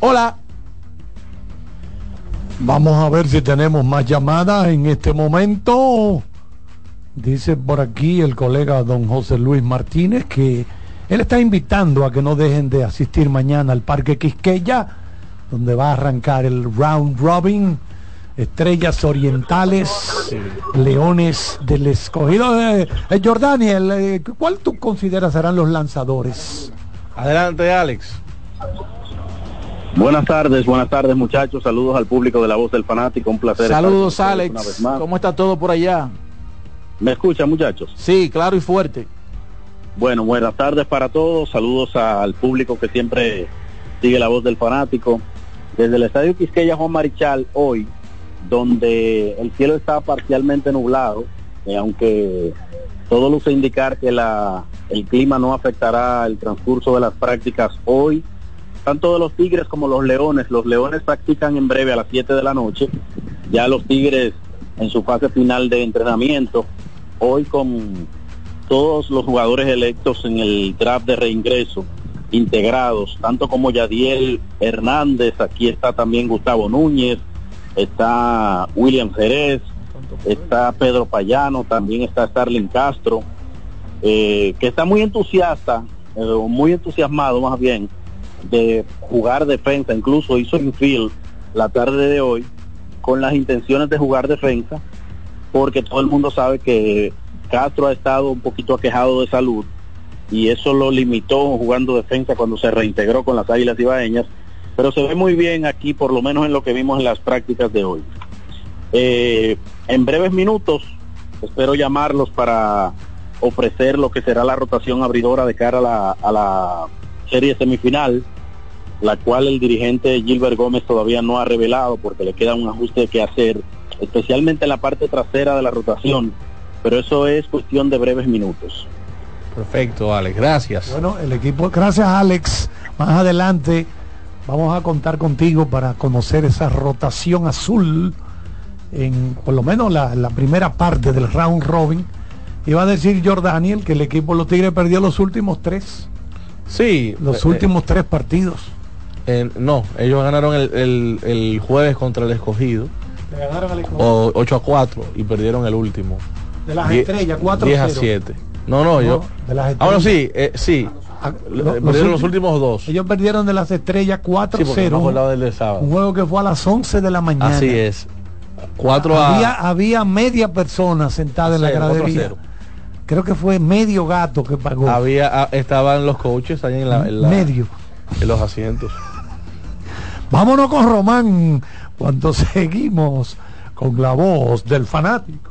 Hola. Vamos a ver si tenemos más llamadas en este momento. Dice por aquí el colega don José Luis Martínez que él está invitando a que no dejen de asistir mañana al Parque Quisqueya, donde va a arrancar el round robin. Estrellas Orientales, Leones del Escogido. Eh, eh, Jordaniel, eh, ¿cuál tú consideras serán los lanzadores? Adelante, Alex. Buenas tardes, buenas tardes muchachos, saludos al público de la voz del fanático, un placer. Saludos una Alex. vez más. ¿Cómo está todo por allá? ¿Me escuchan muchachos? Sí, claro y fuerte. Bueno, buenas tardes para todos, saludos al público que siempre sigue la voz del fanático. Desde el Estadio Quisqueya Juan Marichal, hoy donde el cielo está parcialmente nublado, eh, aunque todo luce indicar que la, el clima no afectará el transcurso de las prácticas hoy. Tanto de los Tigres como los Leones. Los Leones practican en breve a las 7 de la noche. Ya los Tigres en su fase final de entrenamiento. Hoy con todos los jugadores electos en el draft de reingreso integrados, tanto como Yadiel Hernández, aquí está también Gustavo Núñez, está William Jerez, está Pedro Payano, también está Starling Castro, eh, que está muy entusiasta, eh, muy entusiasmado más bien, de jugar defensa, incluso hizo infield la tarde de hoy con las intenciones de jugar defensa, porque todo el mundo sabe que Castro ha estado un poquito aquejado de salud y eso lo limitó jugando defensa cuando se reintegró con las Águilas Ibaeñas, pero se ve muy bien aquí, por lo menos en lo que vimos en las prácticas de hoy. Eh, en breves minutos espero llamarlos para ofrecer lo que será la rotación abridora de cara a la, a la serie semifinal, la cual el dirigente Gilbert Gómez todavía no ha revelado porque le queda un ajuste que hacer, especialmente en la parte trasera de la rotación, pero eso es cuestión de breves minutos. Perfecto, Alex, gracias. Bueno, el equipo, gracias Alex. Más adelante vamos a contar contigo para conocer esa rotación azul en por lo menos la, la primera parte del round robin. Iba a decir Jordaniel que el equipo de los Tigres perdió los últimos tres. Sí. Los eh, últimos tres partidos. eh, no, ellos ganaron el, el- el jueves contra el escogido. Le ganaron al equipo. O 8 a 4 y perdieron el último. De las Die- estrellas, 4 10 a 7. No, no, yo. de las Ah, bueno, sí, eh, sí. Le- Lo- perdieron los ulti- últimos dos. Ellos perdieron de las estrellas 4-0. Sí, un juego que fue a las 11 de la mañana. Así es. 4 a. había, había media persona sentada en la gradería. Creo que fue medio gato que pagó. Había, ah, estaban los coaches ahí en la, en la- Medio. en los asientos. Vámonos con Román cuando seguimos con la voz del fanático.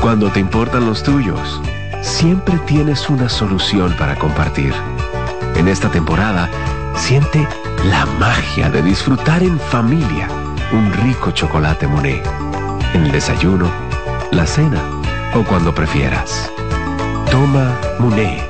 Cuando te importan los tuyos, siempre tienes una solución para compartir. En esta temporada, siente la magia de disfrutar en familia un rico chocolate Monet. En el desayuno, la cena o cuando prefieras. Toma Monet.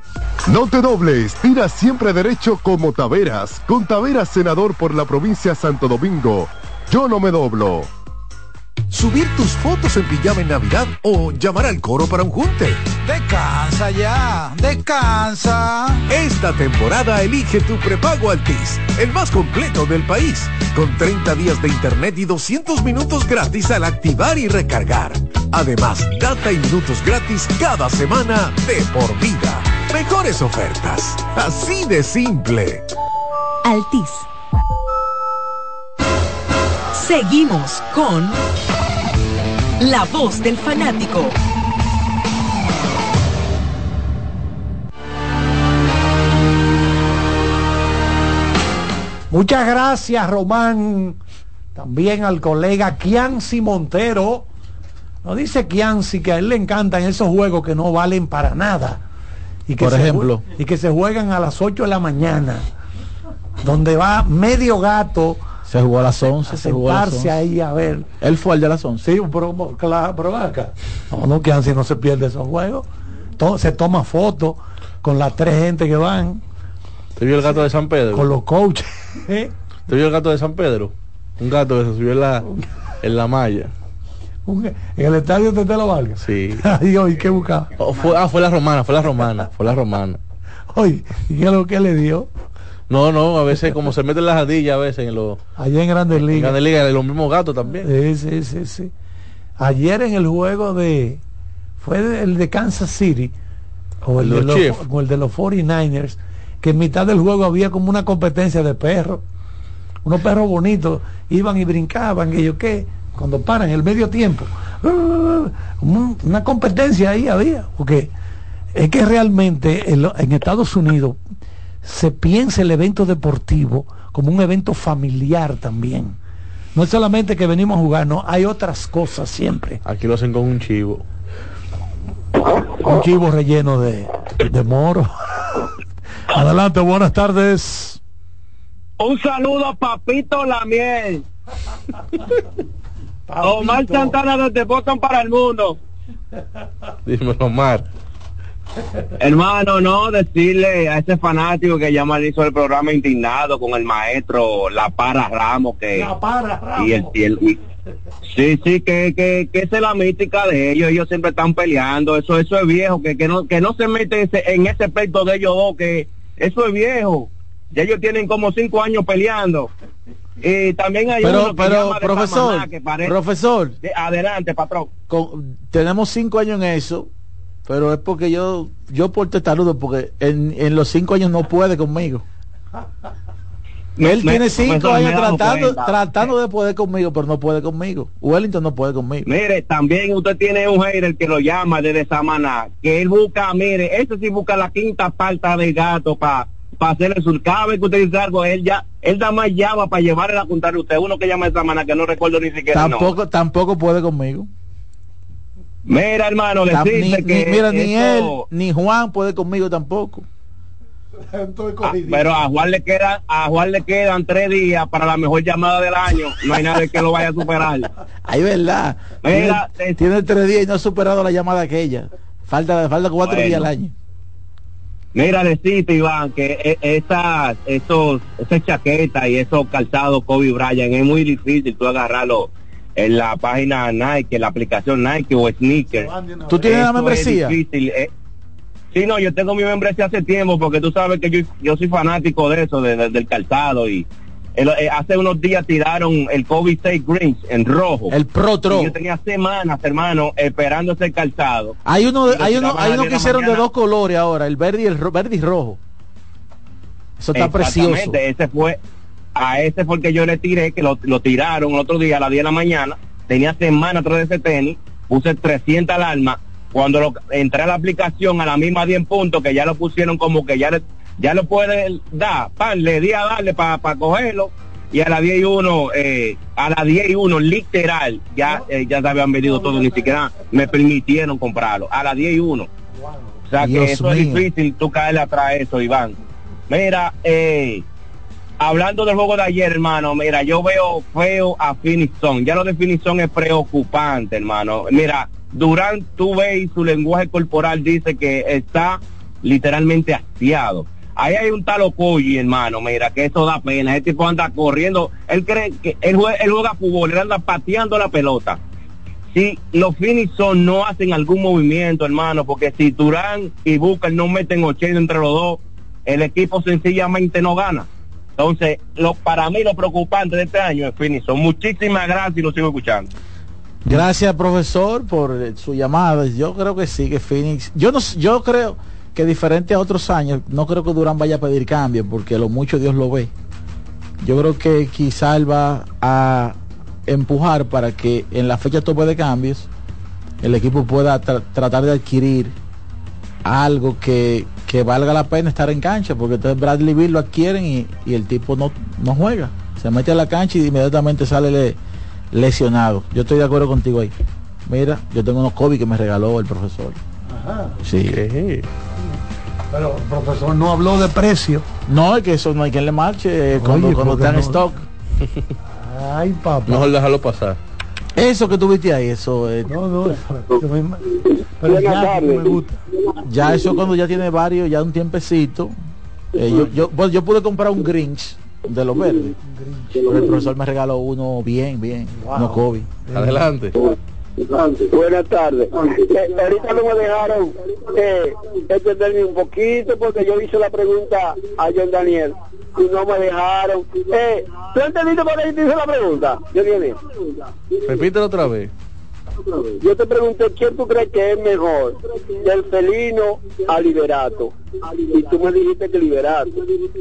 No te dobles, tira siempre derecho como Taveras. Con Taveras, senador por la provincia Santo Domingo. Yo no me doblo. Subir tus fotos en pijama en Navidad o llamar al coro para un junte. Descansa ya, descansa. Esta temporada elige tu prepago Altis, el más completo del país, con 30 días de internet y 200 minutos gratis al activar y recargar. Además, data y minutos gratis cada semana de por vida. Mejores ofertas, así de simple. Altis. Seguimos con La Voz del Fanático. Muchas gracias, Román. También al colega Kianci Montero. Nos dice Kianci que a él le encantan esos juegos que no valen para nada. Y que Por se ejemplo. Y que se juegan a las 8 de la mañana. Donde va medio gato Se jugó a las 11. a se jugó a las sentarse 11. ahí a ver. Él fue el de las 11. Sí, pero, claro, pero acá. No, no, Kianci no se pierde esos juegos. To- se toma fotos con las tres gente que van, ¿Te vio el gato de San Pedro? con los coaches. ¿eh? ¿Te vio el gato de San Pedro? Un gato que se subió en la, en la malla. Un- En el estadio de Telo Vargas. Sí. Ay, hoy, ¿qué buscaba? Oh, fue, ah, fue la romana, fue la romana, fue la romana. Oye, ¿y qué es lo que le dio? No, no, a veces como se meten las ardillas a veces en los Allá en Grandes en Ligas. Grandes Ligas, los mismos gatos también. Sí, sí, sí, sí. Ayer en el juego de. Fue de- el de Kansas City. O el, de de los los, Chiefs. o el de los 49ers. Que en mitad del juego había como una competencia de perros. Unos perros bonitos. Iban y brincaban. Que yo qué. Cuando paran el medio tiempo. un- Una competencia ahí había. Porque es que realmente en, lo- en Estados Unidos se piensa el evento deportivo como un evento familiar también. No es solamente que venimos a jugar, no, hay otras cosas siempre. Aquí lo hacen con un chivo. Un chivo relleno de, de moro. Adelante, buenas tardes. Un saludo a Papito La Omar Santana desde Boston para el mundo. Dímelo, Omar. Hermano, no decirle a ese fanático que ya mal hizo el programa indignado con el maestro La Para Ramos que La para, Ramos. y el, y el- y- sí sí que, que, que esa es la mística de ellos ellos siempre están peleando eso eso es viejo que, que no que no se mete ese- en ese pleito de ellos dos que eso es viejo ya ellos tienen como cinco años peleando y también hay Pero, uno que pero, de profesor, Samaná, que parece- profesor, de- adelante patrón con- tenemos cinco años en eso, pero es porque yo, yo por testarudo, porque en, en los cinco años no puede conmigo. Él Me- tiene cinco me años tratando, cuenta. tratando de poder conmigo, pero no puede conmigo. Wellington no puede conmigo. Mire, también usted tiene un hater que lo llama desde Samaná, que él busca, mire, ese sí busca la quinta parte del gato para para hacerle su cada vez que usted dice algo, él ya, él nada más llama para llevarle a contar a usted, uno que llama esta semana que no recuerdo ni siquiera. Tampoco, tampoco puede conmigo. Mira, hermano, decirte ni, ni- que mira, ni él, ni Juan puede conmigo tampoco. Ah, pero a Juan le queda, a Juan le quedan tres días para la mejor llamada del año. No hay nadie que lo vaya a superar. Ahí verdad. Mira, tiene, tiene tres días y no ha superado la llamada aquella. Falta, falta cuatro Bueno. días al año. Mira, decirte, Iván, que e- esas, esos, esas chaquetas y esos calzados Kobe Bryant es muy difícil tú agarrarlo en la página Nike, en la aplicación Nike o Sneaker. ¿Tú tienes la es membresía? difícil, eh. Sí, no, yo tengo mi membresía hace tiempo porque tú sabes que yo, yo soy fanático de eso, de- de- del calzado y el- eh, hace unos días tiraron el Kobe 6 Greens en rojo. El Pro Tro. Y Yo tenía semanas, hermano, esperando ese calzado. Hay uno, hay uno, hay uno 10 que hicieron de dos colores ahora, el verde y el ro- verde y rojo. Eso está precioso. Ese fue, a ese fue el que yo le tiré, que lo, lo tiraron el otro día a las 10 de la mañana. Tenía semana atrás de ese tenis, puse 300 alarmas. Cuando lo, entré a la aplicación a la misma 10 puntos, que ya lo pusieron como que ya le, ya lo puede dar, pan, le di a darle para cogerlo. Y a las 10 y 1, eh, a las 10 y 1, literal, ya, eh, ya se habían vendido todo, ni siquiera me permitieron comprarlo. A las 10 y 1. O sea Dios que eso es difícil, tú caerle atrás a eso, Iván. Mira, eh, hablando del juego de ayer, hermano, mira, yo veo feo a Finison. Ya lo de Finison es preocupante, hermano. Mira, Durán, tú ves y su lenguaje corporal dice que está literalmente hastiado. Ahí hay un tal hermano, mira, que eso da pena. Ese tipo anda corriendo. Él cree que él juega, él juega fútbol, él anda pateando la pelota. Si los Finison no hacen algún movimiento, hermano, porque si Durán y Booker no meten 80 entre los dos, el equipo sencillamente no gana. Entonces, lo, para mí lo preocupante de este año es Finison. Muchísimas gracias y lo sigo escuchando. Gracias, profesor, por su llamada. Yo creo que sí, que Phoenix. Yo no, yo creo que diferente a otros años, no creo que Durán vaya a pedir cambio, porque lo mucho Dios lo ve. Yo creo que quizá él va a empujar para que en la fecha tope de cambios el equipo pueda tra- tratar de adquirir algo que, que valga la pena estar en cancha, porque entonces Bradley Bill lo adquieren y, y el tipo no, no juega. Se mete a la cancha y inmediatamente sale le- lesionado. Yo estoy de acuerdo contigo ahí. Mira, yo tengo unos Kobe que me regaló el profesor. Ajá. Sí. Pero el profesor no habló de precio. No, es que eso no hay quien le marche eh, cuando, Oye, cuando ¿por qué está en no? stock. Ay, papá. Mejor déjalo pasar. Eso que tuviste ahí, eso eh, No, no, me- pero ya me gusta. ya eso cuando ya tiene varios, ya un tiempecito. eh, yo, yo, bueno, yo pude comprar un Grinch de los verdes. Pero el profesor me regaló uno bien, bien, uno Kobe. Adelante. Buenas tardes. Eh, ahorita no me dejaron eh, entenderme un poquito porque yo hice la pregunta a John Daniel y no me dejaron. Eh, ¿Tú entendiste por qué te hice la pregunta? Yo dije, Repítelo otra vez. yo te pregunté quién tú crees que es mejor, del felino a liberato. Y tú me dijiste que liberato.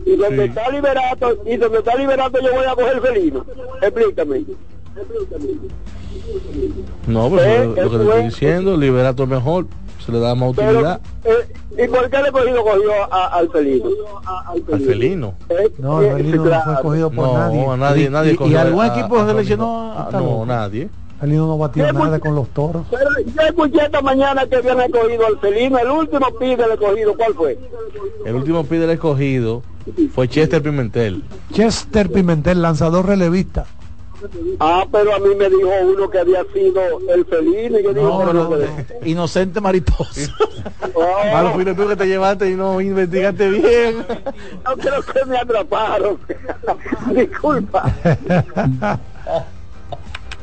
Y donde está liberato, y donde está liberato yo voy a coger felino. Explícame. No, pero Eh, lo que te estoy es- diciendo, liberato mejor, se le da más Pero, utilidad eh, ¿Y por qué el cogido cogió a- al felino? al felino. Eh, No, el Felino no fue cogido por No, nadie. a nadie, Y- nadie y- y cogió algún a- equipo seleccionó a- No, nadie. Felino no batió nada con los toros. Pero yo escuché esta mañana que habían escogido al felino, el último pide del escogido, ¿cuál fue? El último pide del escogido fue Chester Pimentel. Chester Pimentel, lanzador relevista. Ah, pero a mí me dijo uno que había sido el felino y yo digo, No, pero no, no, inocente mariposa. Oh, Malo fuiste tú que te llevaste y no investigaste bien. no creo que me atraparon. Disculpa.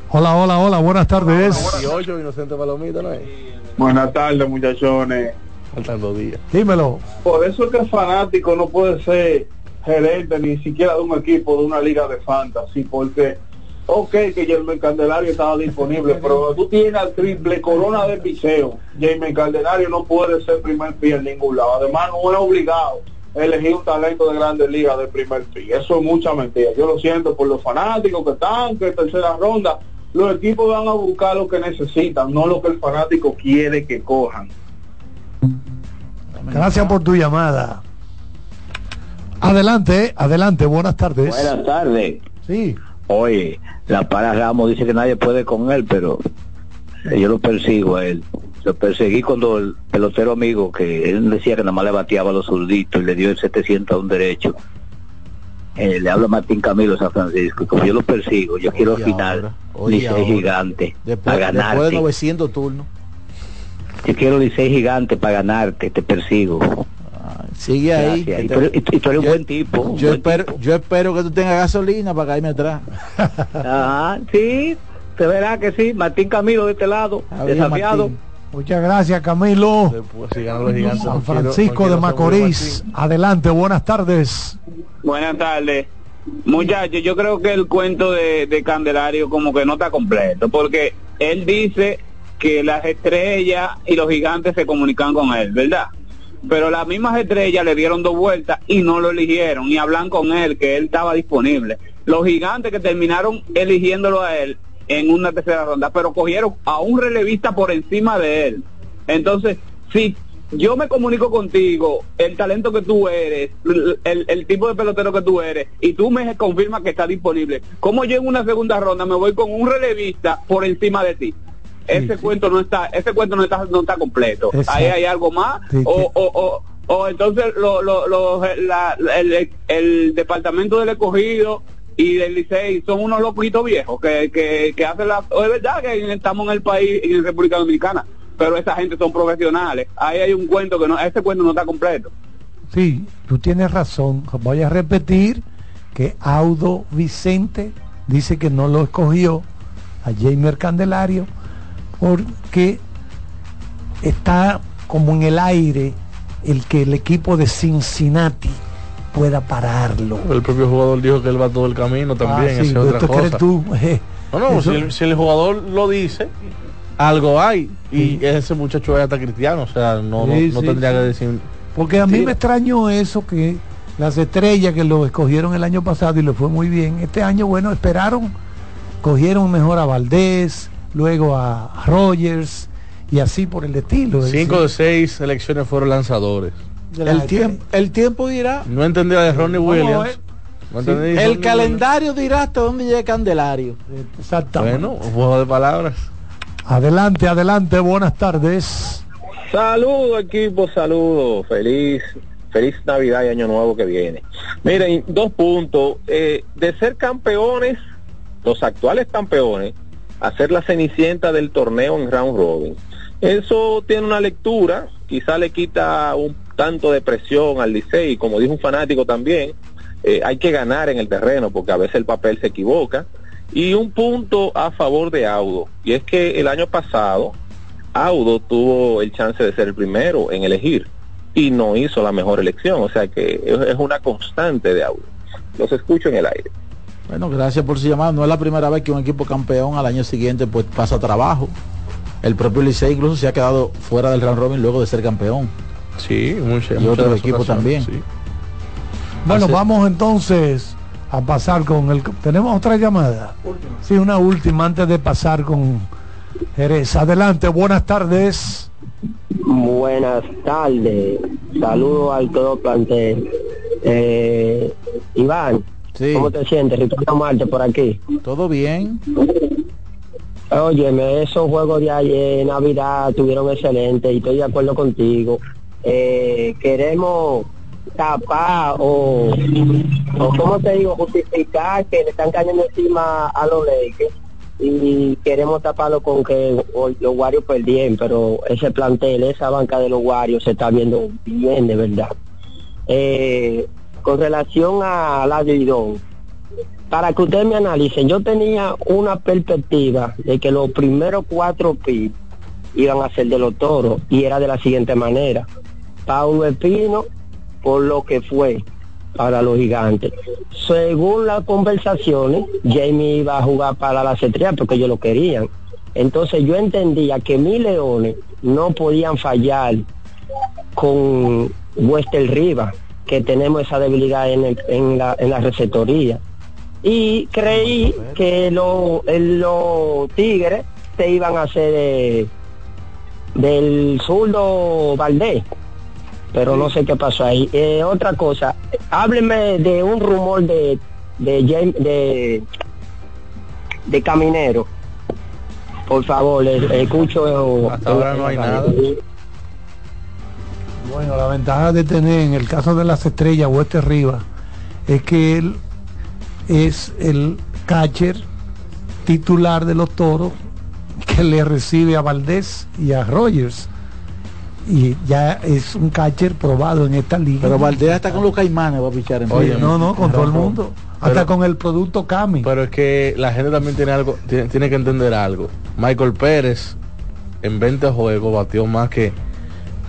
Hola, hola, hola, buenas tardes. 18 inocente palomita, ¿no es? Buenas tardes, muchachones. Faltan dos días. Dímelo. Por eso es que el fanático no puede ser gerente ni siquiera de un equipo, de una liga de fantasy, porque, ok, que Jeremy Candelario estaba disponible, pero tú tienes al triple corona de piseo. Jeremy Candelario no puede ser primer pie en ningún lado. Además, no es obligado elegir un talento de grandes ligas de primer pie. Eso es mucha mentira. Yo lo siento por los fanáticos que están, que tercera ronda. Los equipos van a buscar lo que necesitan, no lo que el fanático quiere que cojan. Gracias por tu llamada. Adelante, adelante, buenas tardes. Buenas tardes. Sí. Oye, la para Ramos dice que nadie puede con él, pero yo lo persigo a él. Lo perseguí cuando el pelotero amigo, que él decía que nada más le bateaba a los zurditos y le dio el 700 a un derecho. Eh, le habla a Martín Camilo San Francisco. Como yo lo persigo, yo quiero oye, Licey gigante. Después, para después de ganarte. 900 turnos. Yo quiero Licey gigante para ganarte. Te persigo. Sigue ahí. Gracias. que Y te- tú eres- y tú- y tú eres un yo- buen tipo. un Yo buen espero, yo espero que tú tengas gasolina para caerme atrás. Ajá, sí, se verá que sí. Martín Camilo de este lado, desafiado. Martín. Muchas gracias, Camilo. si ganan los gigantes, San no quiero- no Francisco quiero de Macorís. Adelante, buenas tardes. Buenas tardes. Muchachos, yo creo que el cuento de, de Candelario como que no está completo, porque él dice que las estrellas y los gigantes se comunican con él, ¿verdad? Pero las mismas estrellas le dieron dos vueltas y no lo eligieron y hablan con él que él estaba disponible. Los gigantes que terminaron eligiéndolo a él en una tercera ronda, pero cogieron a un relevista por encima de él. Entonces, si yo me comunico contigo, el talento que tú eres, el, tipo de pelotero que tú eres, y tú me confirmas que está disponible, ¿cómo yo en una segunda ronda me voy con un relevista por encima de ti? Ese cuento no está, ese cuento no está, no está completo. Exacto. Ahí hay algo más, Sí, o, o, o, o entonces lo, lo, lo- la- el, el departamento del escogido y del Licey son unos loquitos viejos que, que, que hacen la... Es verdad que estamos en el país, en República Dominicana, pero esa gente son profesionales. Ahí hay un cuento que no, ese cuento no está completo. Sí, tú tienes razón. Voy a repetir que Audo Vicente dice que no lo escogió a Jamer Candelario porque está como en el aire el que el equipo de Cincinnati pueda pararlo. El propio jugador dijo que él va todo el camino también, Ah, sí, esa es otra ¿tú crees cosa. tú? Eh, No, no, si el, si el jugador lo dice, algo hay. Y ese muchacho es hasta cristiano, o sea, no, no- Sí, no sí, tendría sí. que decir. Porque a mí me extrañó eso que las estrellas que lo escogieron el año pasado y le fue muy bien. Este año, bueno, esperaron, cogieron mejor a Valdés, luego a Rogers y así por el estilo. Es Cinco de seis selecciones fueron lanzadores. El, tiempo, el tiempo dirá. No entendí la de Ronnie Williams. No Sí, el Ronnie calendario dirá hasta dónde llega Candelario. Exactamente. Bueno, un juego de palabras. Adelante, adelante, buenas tardes. Saludos equipo, saludos, feliz, feliz Navidad y Año Nuevo que viene. Miren, dos puntos, eh, de ser campeones, los actuales campeones, a ser la cenicienta del torneo en round robin. Eso tiene una lectura, quizá le quita un tanto de presión al Licey, como dijo un fanático también, eh, hay que ganar en el terreno porque a veces el papel se equivoca. Y un punto a favor de Audo, y es que el año pasado Audo tuvo el chance de ser el primero en elegir y no hizo la mejor elección, o sea que es una constante de Audo. Los escucho en el aire. Bueno, gracias por su llamada. No es la primera vez que un equipo campeón al año siguiente pues pasa trabajo. El propio Licey incluso se ha quedado fuera del round robin luego de ser campeón. Sí, mucho, y otros equipos también. Bueno, Hace- vamos entonces a pasar con el... ¿Tenemos otra llamada? Sí, una última antes de pasar con Jerez. Adelante, buenas tardes. Buenas tardes, saludos al todo plantel. Eh, Iván, ¿cómo te sientes? Ricardo Marte por aquí. Todo bien. Óyeme, esos juegos de ayer, Navidad, estuvieron excelentes y estoy de acuerdo contigo. Eh, queremos tapar o, o, ¿cómo te digo? Justificar que le están cayendo encima a los Lakers y queremos taparlo con que los Warriors perdieron, pero ese plantel, esa banca de los Warriors se está viendo bien de verdad. Eh, con relación a la Lidón, para que ustedes me analicen, yo tenía una perspectiva de que los primeros cuatro picks iban a ser de los toros y era de la siguiente manera. Paulo Espino por lo que fue para los gigantes. Según las conversaciones, Jamie iba a jugar para las estrellas porque ellos lo querían. Entonces yo entendía que mis leones no podían fallar con Wester Rivas, que tenemos esa debilidad en, el- en la, en la receptoría. Y creí que lo- los tigres se iban a hacer de- del zurdo Valdés. pero no sé qué pasó ahí. Eh, otra cosa, hábleme de un rumor de de de, de Caminero. Por favor, escucho. Hasta ahora no hay nada. Bueno, la ventaja de tener en el caso de las estrellas o este Rivas es que él es el catcher titular de los toros que le recibe a Valdés y a Rogers. Y ya es un catcher probado en esta liga. Pero Valdés está con los caimanes va a pichar en Oye, vivo. no, no, con todo el mundo. Hasta Pero- con el producto Cami. Pero es que la gente también tiene algo, tiene, tiene que entender algo. Michael Pérez en 20 juegos batió más que,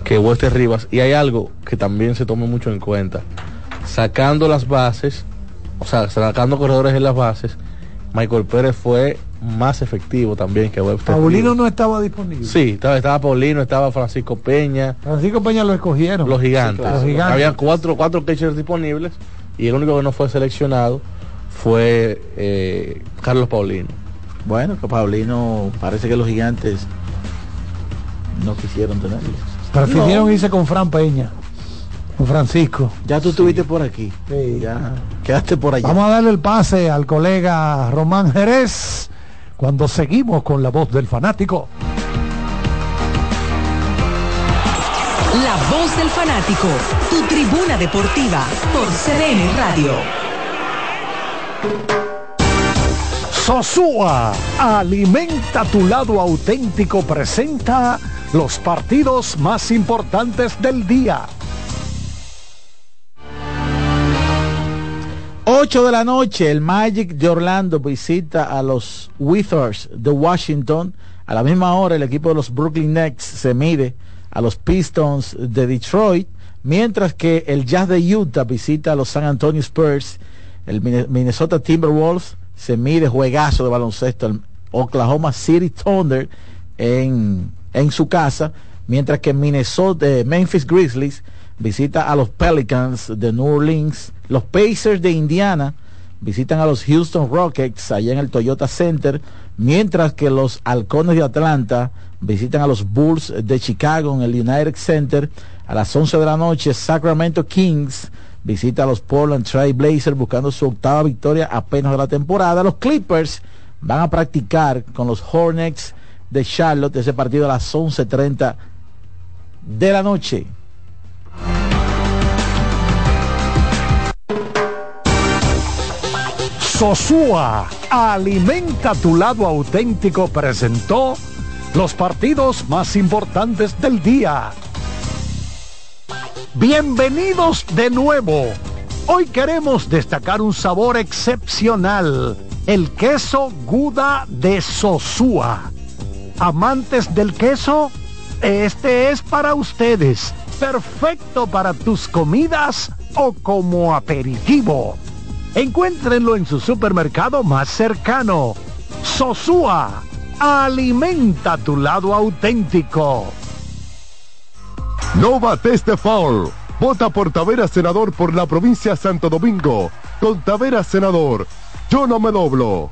que Wester Rivas. Y hay algo que también se toma mucho en cuenta. Sacando las bases, o sea, sacando corredores en las bases, Michael Pérez fue más efectivo también que Webster Paulino Rivas. no estaba disponible. Sí, estaba, estaba Paulino, estaba Francisco Peña, Francisco Peña lo escogieron. los gigantes. Los gigantes. Había cuatro, cuatro catchers disponibles y el único que no fue seleccionado fue eh, Carlos Paulino. Bueno, que Paulino parece que los gigantes no quisieron tenerlo. Prefirieron No. irse con Fran Peña. Con Francisco. Ya tú estuviste por aquí. Sí. Ya quedaste por allá. Vamos a darle el pase al colega Román Jerez cuando seguimos con la voz del fanático. La voz del fanático, tu tribuna deportiva por CDN Radio. Sosúa, alimenta tu lado auténtico, presenta los partidos más importantes del día. 8 de la noche, el Magic de Orlando visita a los Wizards de Washington. A la misma hora, el equipo de los Brooklyn Nets se mide a los Pistons de Detroit, mientras que el Jazz de Utah visita a los San Antonio Spurs. El Minnesota Timberwolves se mide juegazo de baloncesto al Oklahoma City Thunder en, en su casa, mientras que Minnesota, eh, Memphis Grizzlies visita a los Pelicans de New Orleans, los Pacers de Indiana visitan a los Houston Rockets allá en el Toyota Center, mientras que los Halcones de Atlanta visitan a los Bulls de Chicago en el United Center. A las 11 de la noche, Sacramento Kings visita a los Portland Trail Blazers buscando su octava victoria apenas de la temporada. Los Clippers van a practicar con los Hornets de Charlotte ese partido a las 11.30 de la noche. Sosúa, alimenta tu lado auténtico, presentó los partidos más importantes del día. Bienvenidos de nuevo. Hoy queremos destacar un sabor excepcional, el queso Guda de Sosúa. Amantes del queso, este es para ustedes. Perfecto para tus comidas o como aperitivo. Encuéntrenlo en su supermercado más cercano. Sosúa, alimenta tu lado auténtico. No bates de foul. Vota por Taveras Senador por la provincia de Santo Domingo. Con Taveras Senador, yo no me doblo.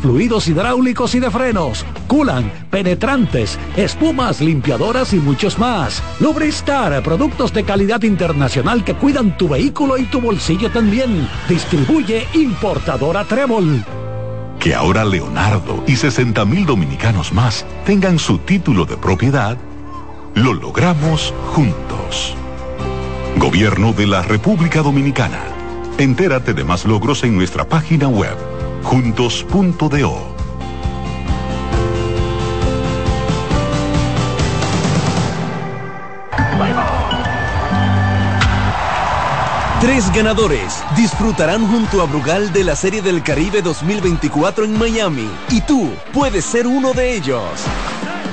fluidos hidráulicos y de frenos, culan, penetrantes, espumas, limpiadoras y muchos más. Lubristar, productos de calidad internacional que cuidan tu vehículo y tu bolsillo también. Distribuye importadora Trébol. Que ahora Leonardo y 60 mil dominicanos más tengan su título de propiedad, lo logramos juntos. Gobierno de la República Dominicana. Entérate de más logros en nuestra página web, juntos.do. Tres ganadores disfrutarán junto a Brugal de la Serie del Caribe 2024 en Miami y tú puedes ser uno de ellos.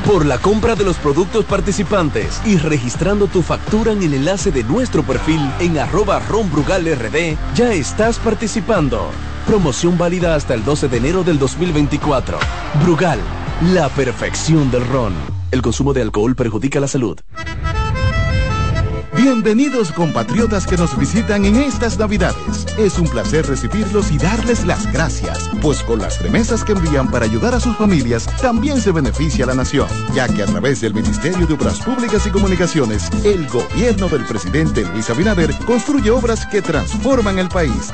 Por la compra de los productos participantes y registrando tu factura en el enlace de nuestro perfil en arroba ronbrugalrd, ya estás participando. Promoción válida hasta el 12 de enero del 2024. Brugal, la perfección del ron. El consumo de alcohol perjudica la salud. Bienvenidos compatriotas que nos visitan en estas Navidades. Es un placer recibirlos y darles las gracias, pues con las remesas que envían para ayudar a sus familias también se beneficia la nación, ya que a través del Ministerio de Obras Públicas y Comunicaciones, el gobierno del presidente Luis Abinader construye obras que transforman el país.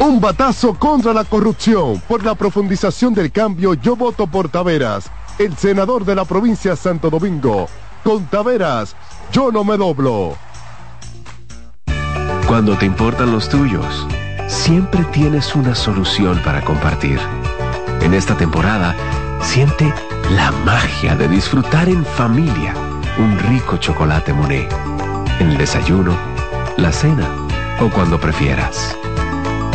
Un batazo contra la corrupción. Por la profundización del cambio, yo voto por Taveras, el senador de la provincia de Santo Domingo. Con Taveras, yo no me doblo. Cuando te importan los tuyos, siempre tienes una solución para compartir. En esta temporada, siente la magia de disfrutar en familia un rico chocolate Monet. En el desayuno, la cena o cuando prefieras.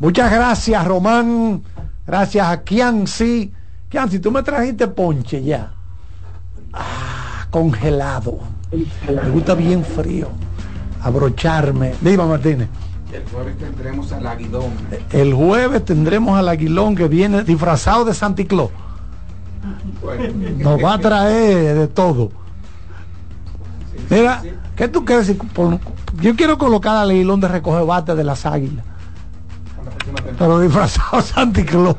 Muchas gracias, Román. Gracias a Kianci. Kianci, tú me trajiste ponche ya. Ah, congelado. Me gusta bien frío. Abrocharme. Dime, Martínez. El jueves tendremos al aguilón. El jueves tendremos al aguilón que viene disfrazado de Santa Claus. Nos va a traer de todo. Mira, ¿qué tú quieres? decir? Yo quiero colocar al aguilón de recoger bate de las águilas. Pero disfrazado Claus.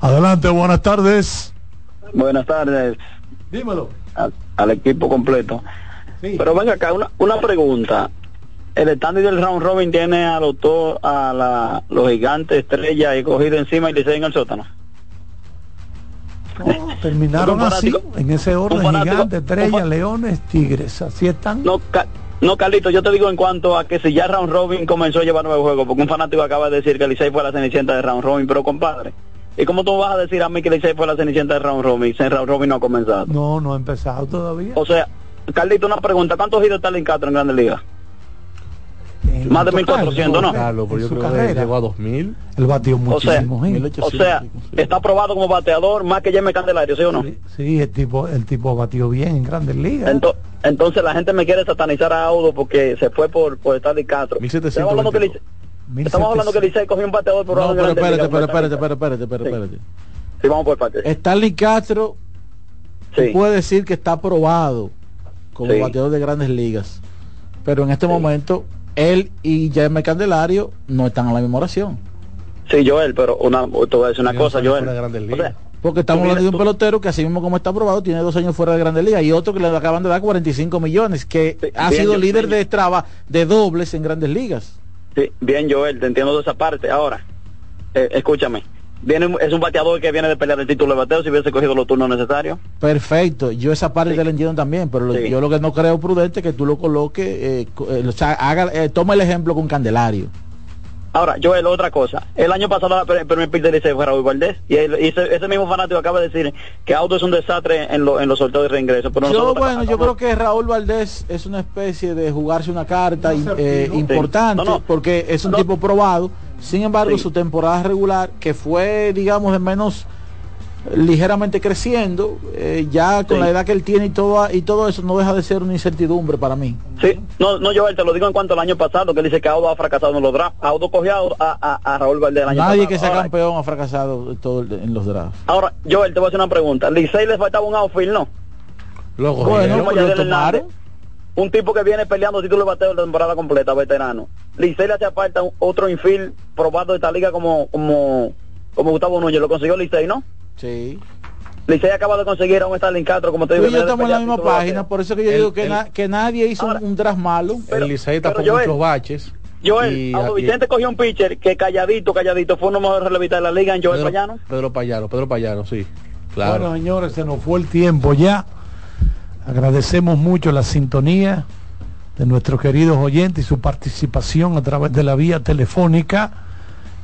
Adelante, buenas tardes. Buenas tardes Dímelo. al, al equipo completo. Pero venga acá, una, una pregunta. El standing del round robin tiene a los, to- a la, los gigantes estrella y cogido encima y le en el sótano. Terminaron Un así, en ese orden, un fanático- gigante, estrella, un fa- leones, tigres, así están. No, no, Carlito, yo te digo en cuanto a que si ya round robin comenzó a llevar nueve juegos, porque un fanático acaba de decir que Licey fue la cenicienta de round robin, pero compadre, ¿y cómo tú vas a decir a mí que Licey fue la cenicienta de round robin si el round robin no ha comenzado? No, no ha empezado todavía. O sea, Carlito, una pregunta, ¿cuántos giros está en Castro en Grandes Ligas? Más de 1400, ¿no? Carlos, pero yo su creo que carrera. llegó a 2000. Él batió O sea, muchísimo. o sea, está aprobado como bateador más que Jaime Candelario, ¿sí o no? Sí, el tipo, el tipo batió bien en grandes ligas. Ento- entonces la gente me quiere satanizar a Audo porque se fue por, por Stanley Castro. Estamos hablando que Licey, estamos hablando que Licey cogió un bateador por No, en pero espérate, espérate, espérate, espérate, espérate, espérate. Castro. Sí, vamos por partes. Stanley Castro Sí. puedes decir que está aprobado como Sí. bateador de grandes ligas. Pero en este momento, él y Jaime Candelario no están en la misma oración. Sí, Joel, pero una, te voy a decir una cosa, Joel. O sea, Porque estamos hablando de un pelotero que así mismo como está aprobado tiene dos años fuera de Grandes Ligas y otro que le acaban de dar 45 millones, que ha bien, sido yo- líder de traba de dobles en Grandes Ligas. Sí, bien, Joel, te entiendo de esa parte. Ahora, eh, escúchame. Viene, es un bateador que viene de pelear el título de bateo si hubiese cogido los turnos necesarios. Perfecto, yo esa parte te la entiendo también, pero lo- Sí. yo lo que no creo prudente es que tú lo coloques, eh, eh, o sea, haga, eh, toma el ejemplo con Candelario. Ahora, Joel, otra cosa. El año pasado el primer pick de Licey fue Raúl Valdés. Y, el- y ese, ese mismo fanático acaba de decir que Auto es un desastre en, lo- en los sorteos de reingreso. Pero Yo, bueno, yo creo que Raúl Valdés es una especie de jugarse una carta eh, importante No, no. porque es un tipo probado. Sin embargo, Sí. su temporada regular, que fue, digamos, de menos ligeramente creciendo, eh, ya con Sí. la edad que él tiene y todo, y todo eso no deja de ser una incertidumbre para mí. Sí, no, no, Joel, te lo digo en cuanto al año pasado, que él dice que Audo ha fracasado en los drafts. Audo cogió a, a, a Raúl Valdez el año Nadie pasado. que sea Ahora- campeón ha fracasado todo el- en los drafts. Ahora, Joel, te voy a hacer una pregunta. Licey le faltaba un outfield, ¿no? Lo Bueno, lo tomaron. Un tipo que viene peleando título de bateo de temporada completa, veterano. Licey le hacía falta otro infield probado de esta liga como, como, como Gustavo Núñez. Lo consiguió Licey, ¿no? Sí. Licey acaba de conseguir a un Starling Castro, como te Tú digo. y yo estamos en la misma página, por eso que yo El- digo que, el- na- que nadie hizo un- un draft malo. el Licey tapó Joel- muchos baches. Joel, Y- Vicente cogió un pitcher que calladito, calladito, fue uno de los mejores relevistas de la liga en Joel Pedro, Payano. Pedro Payano, Pedro Payano, sí. Claro. Bueno, señores, se nos fue el tiempo ya. Agradecemos mucho la sintonía de nuestros queridos oyentes y su participación a través de la vía telefónica.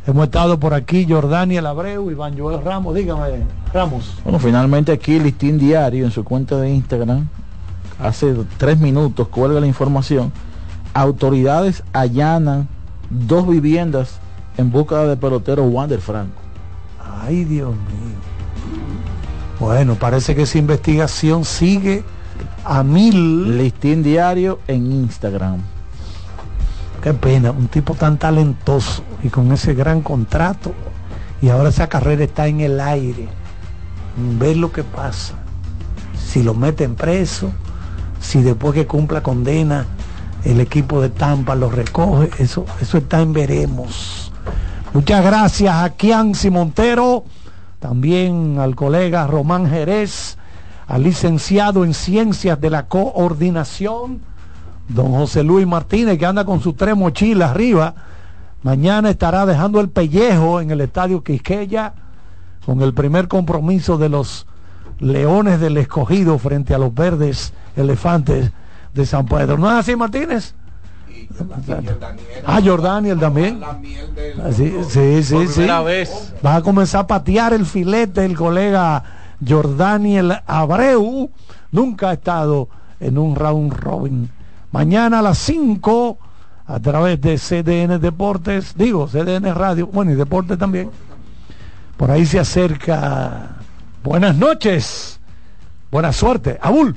Hemos estado por aquí Jordania Abreu, Iván Joel Ramos. Dígame, Ramos. Bueno, finalmente aquí Listín Diario en su cuenta de Instagram, hace tres minutos cuelga la información. Autoridades allanan dos viviendas en busca de pelotero Wander Franco. Ay, Dios mío. Bueno, parece que esa investigación sigue a mil. Listín Diario en Instagram. Qué pena, un tipo tan talentoso y con ese gran contrato. Y ahora esa carrera está en el aire. Ver lo que pasa. Si lo meten preso, si después que cumpla condena el equipo de Tampa lo recoge, eso, eso está en veremos. Muchas gracias a Kianci Montero, también al colega Román Jerez, al licenciado en Ciencias de la Coordinación, don José Luis Martínez, que anda con sus tres mochilas arriba. Mañana estará dejando el pellejo en el estadio Quisqueya con el primer compromiso de los Leones del Escogido frente a los verdes elefantes de San Pedro. ¿No es así, Martínez? Ah, Jordaniel también. Ah, Sí, sí, sí. Sí. Va a comenzar a patear el filete el colega Jordaniel Abreu. Nunca ha estado en un round robin. Mañana a las 5 a través de CDN Deportes, digo, CDN Radio, bueno, y Deportes también. Por ahí se acerca. Buenas noches. Buena suerte. Abul.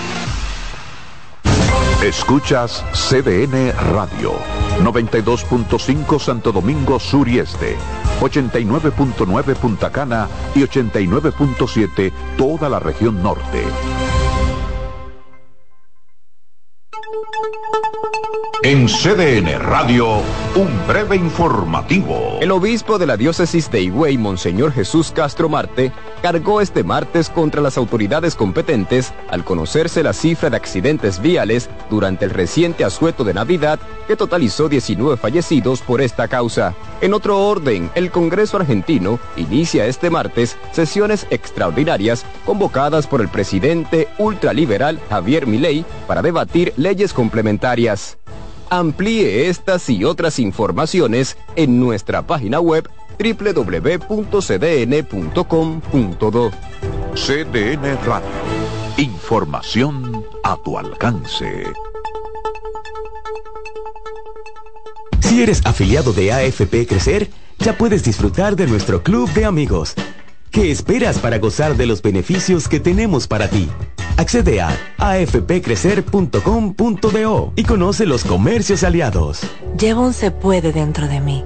Escuchas CDN Radio, 92.5 Santo Domingo Sur y Este, 89.9 Punta Cana y 89.7 toda la región norte. En CDN Radio, un breve informativo. El obispo de la diócesis de Higüey, Monseñor Jesús Castro Marte, cargó este martes contra las autoridades competentes al conocerse la cifra de accidentes viales durante el reciente asueto de Navidad que totalizó 19 fallecidos por esta causa. En otro orden, el Congreso argentino inicia este martes sesiones extraordinarias convocadas por el presidente ultraliberal Javier Milei para debatir leyes complementarias. Amplíe estas y otras informaciones en nuestra página web www.cdn.com.do. CDN Radio. Información a tu alcance. Si eres afiliado de AFP Crecer, ya puedes disfrutar de nuestro club de amigos. ¿Qué esperas para gozar de los beneficios que tenemos para ti? Accede a afpcrecer.com.do y conoce los comercios aliados. Llevo un se puede dentro de mí,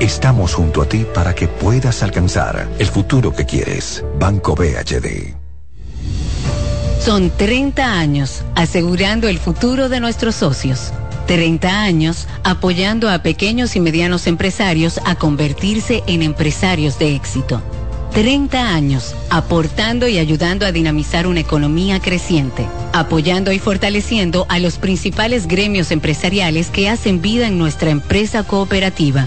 Estamos junto a ti para que puedas alcanzar el futuro que quieres. Banco BHD. Son 30 años asegurando el futuro de nuestros socios. 30 años apoyando a pequeños y medianos empresarios a convertirse en empresarios de éxito. 30 años aportando y ayudando a dinamizar una economía creciente, apoyando y fortaleciendo a los principales gremios empresariales que hacen vida en nuestra empresa cooperativa.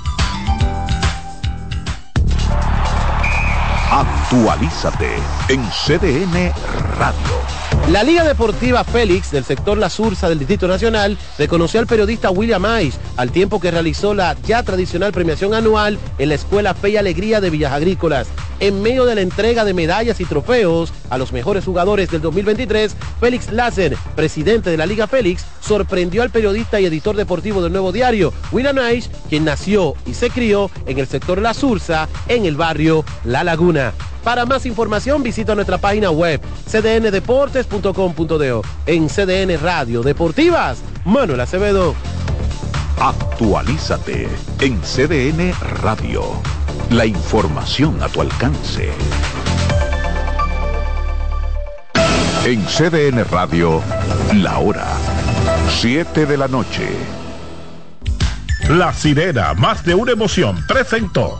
Actualízate en CDN Radio. La Liga Deportiva Félix del sector La Sursa del Distrito Nacional reconoció al periodista William Ice al tiempo que realizó la ya tradicional premiación anual en la Escuela Fe y Alegría de Villas Agrícolas. En medio de la entrega de medallas y trofeos a los mejores jugadores del 2023, Félix Lasser, presidente de la Liga Félix, sorprendió al periodista y editor deportivo del Nuevo Diario, William Ice, quien nació y se crió en el sector La Sursa, en el barrio La Laguna. Para más información visita nuestra página web En CDN Radio Deportivas, Manuel Acevedo. Actualízate en CDN Radio. La información a tu alcance. En CDN Radio, la hora 7 de la noche. La sirena, más de una emoción, presentó.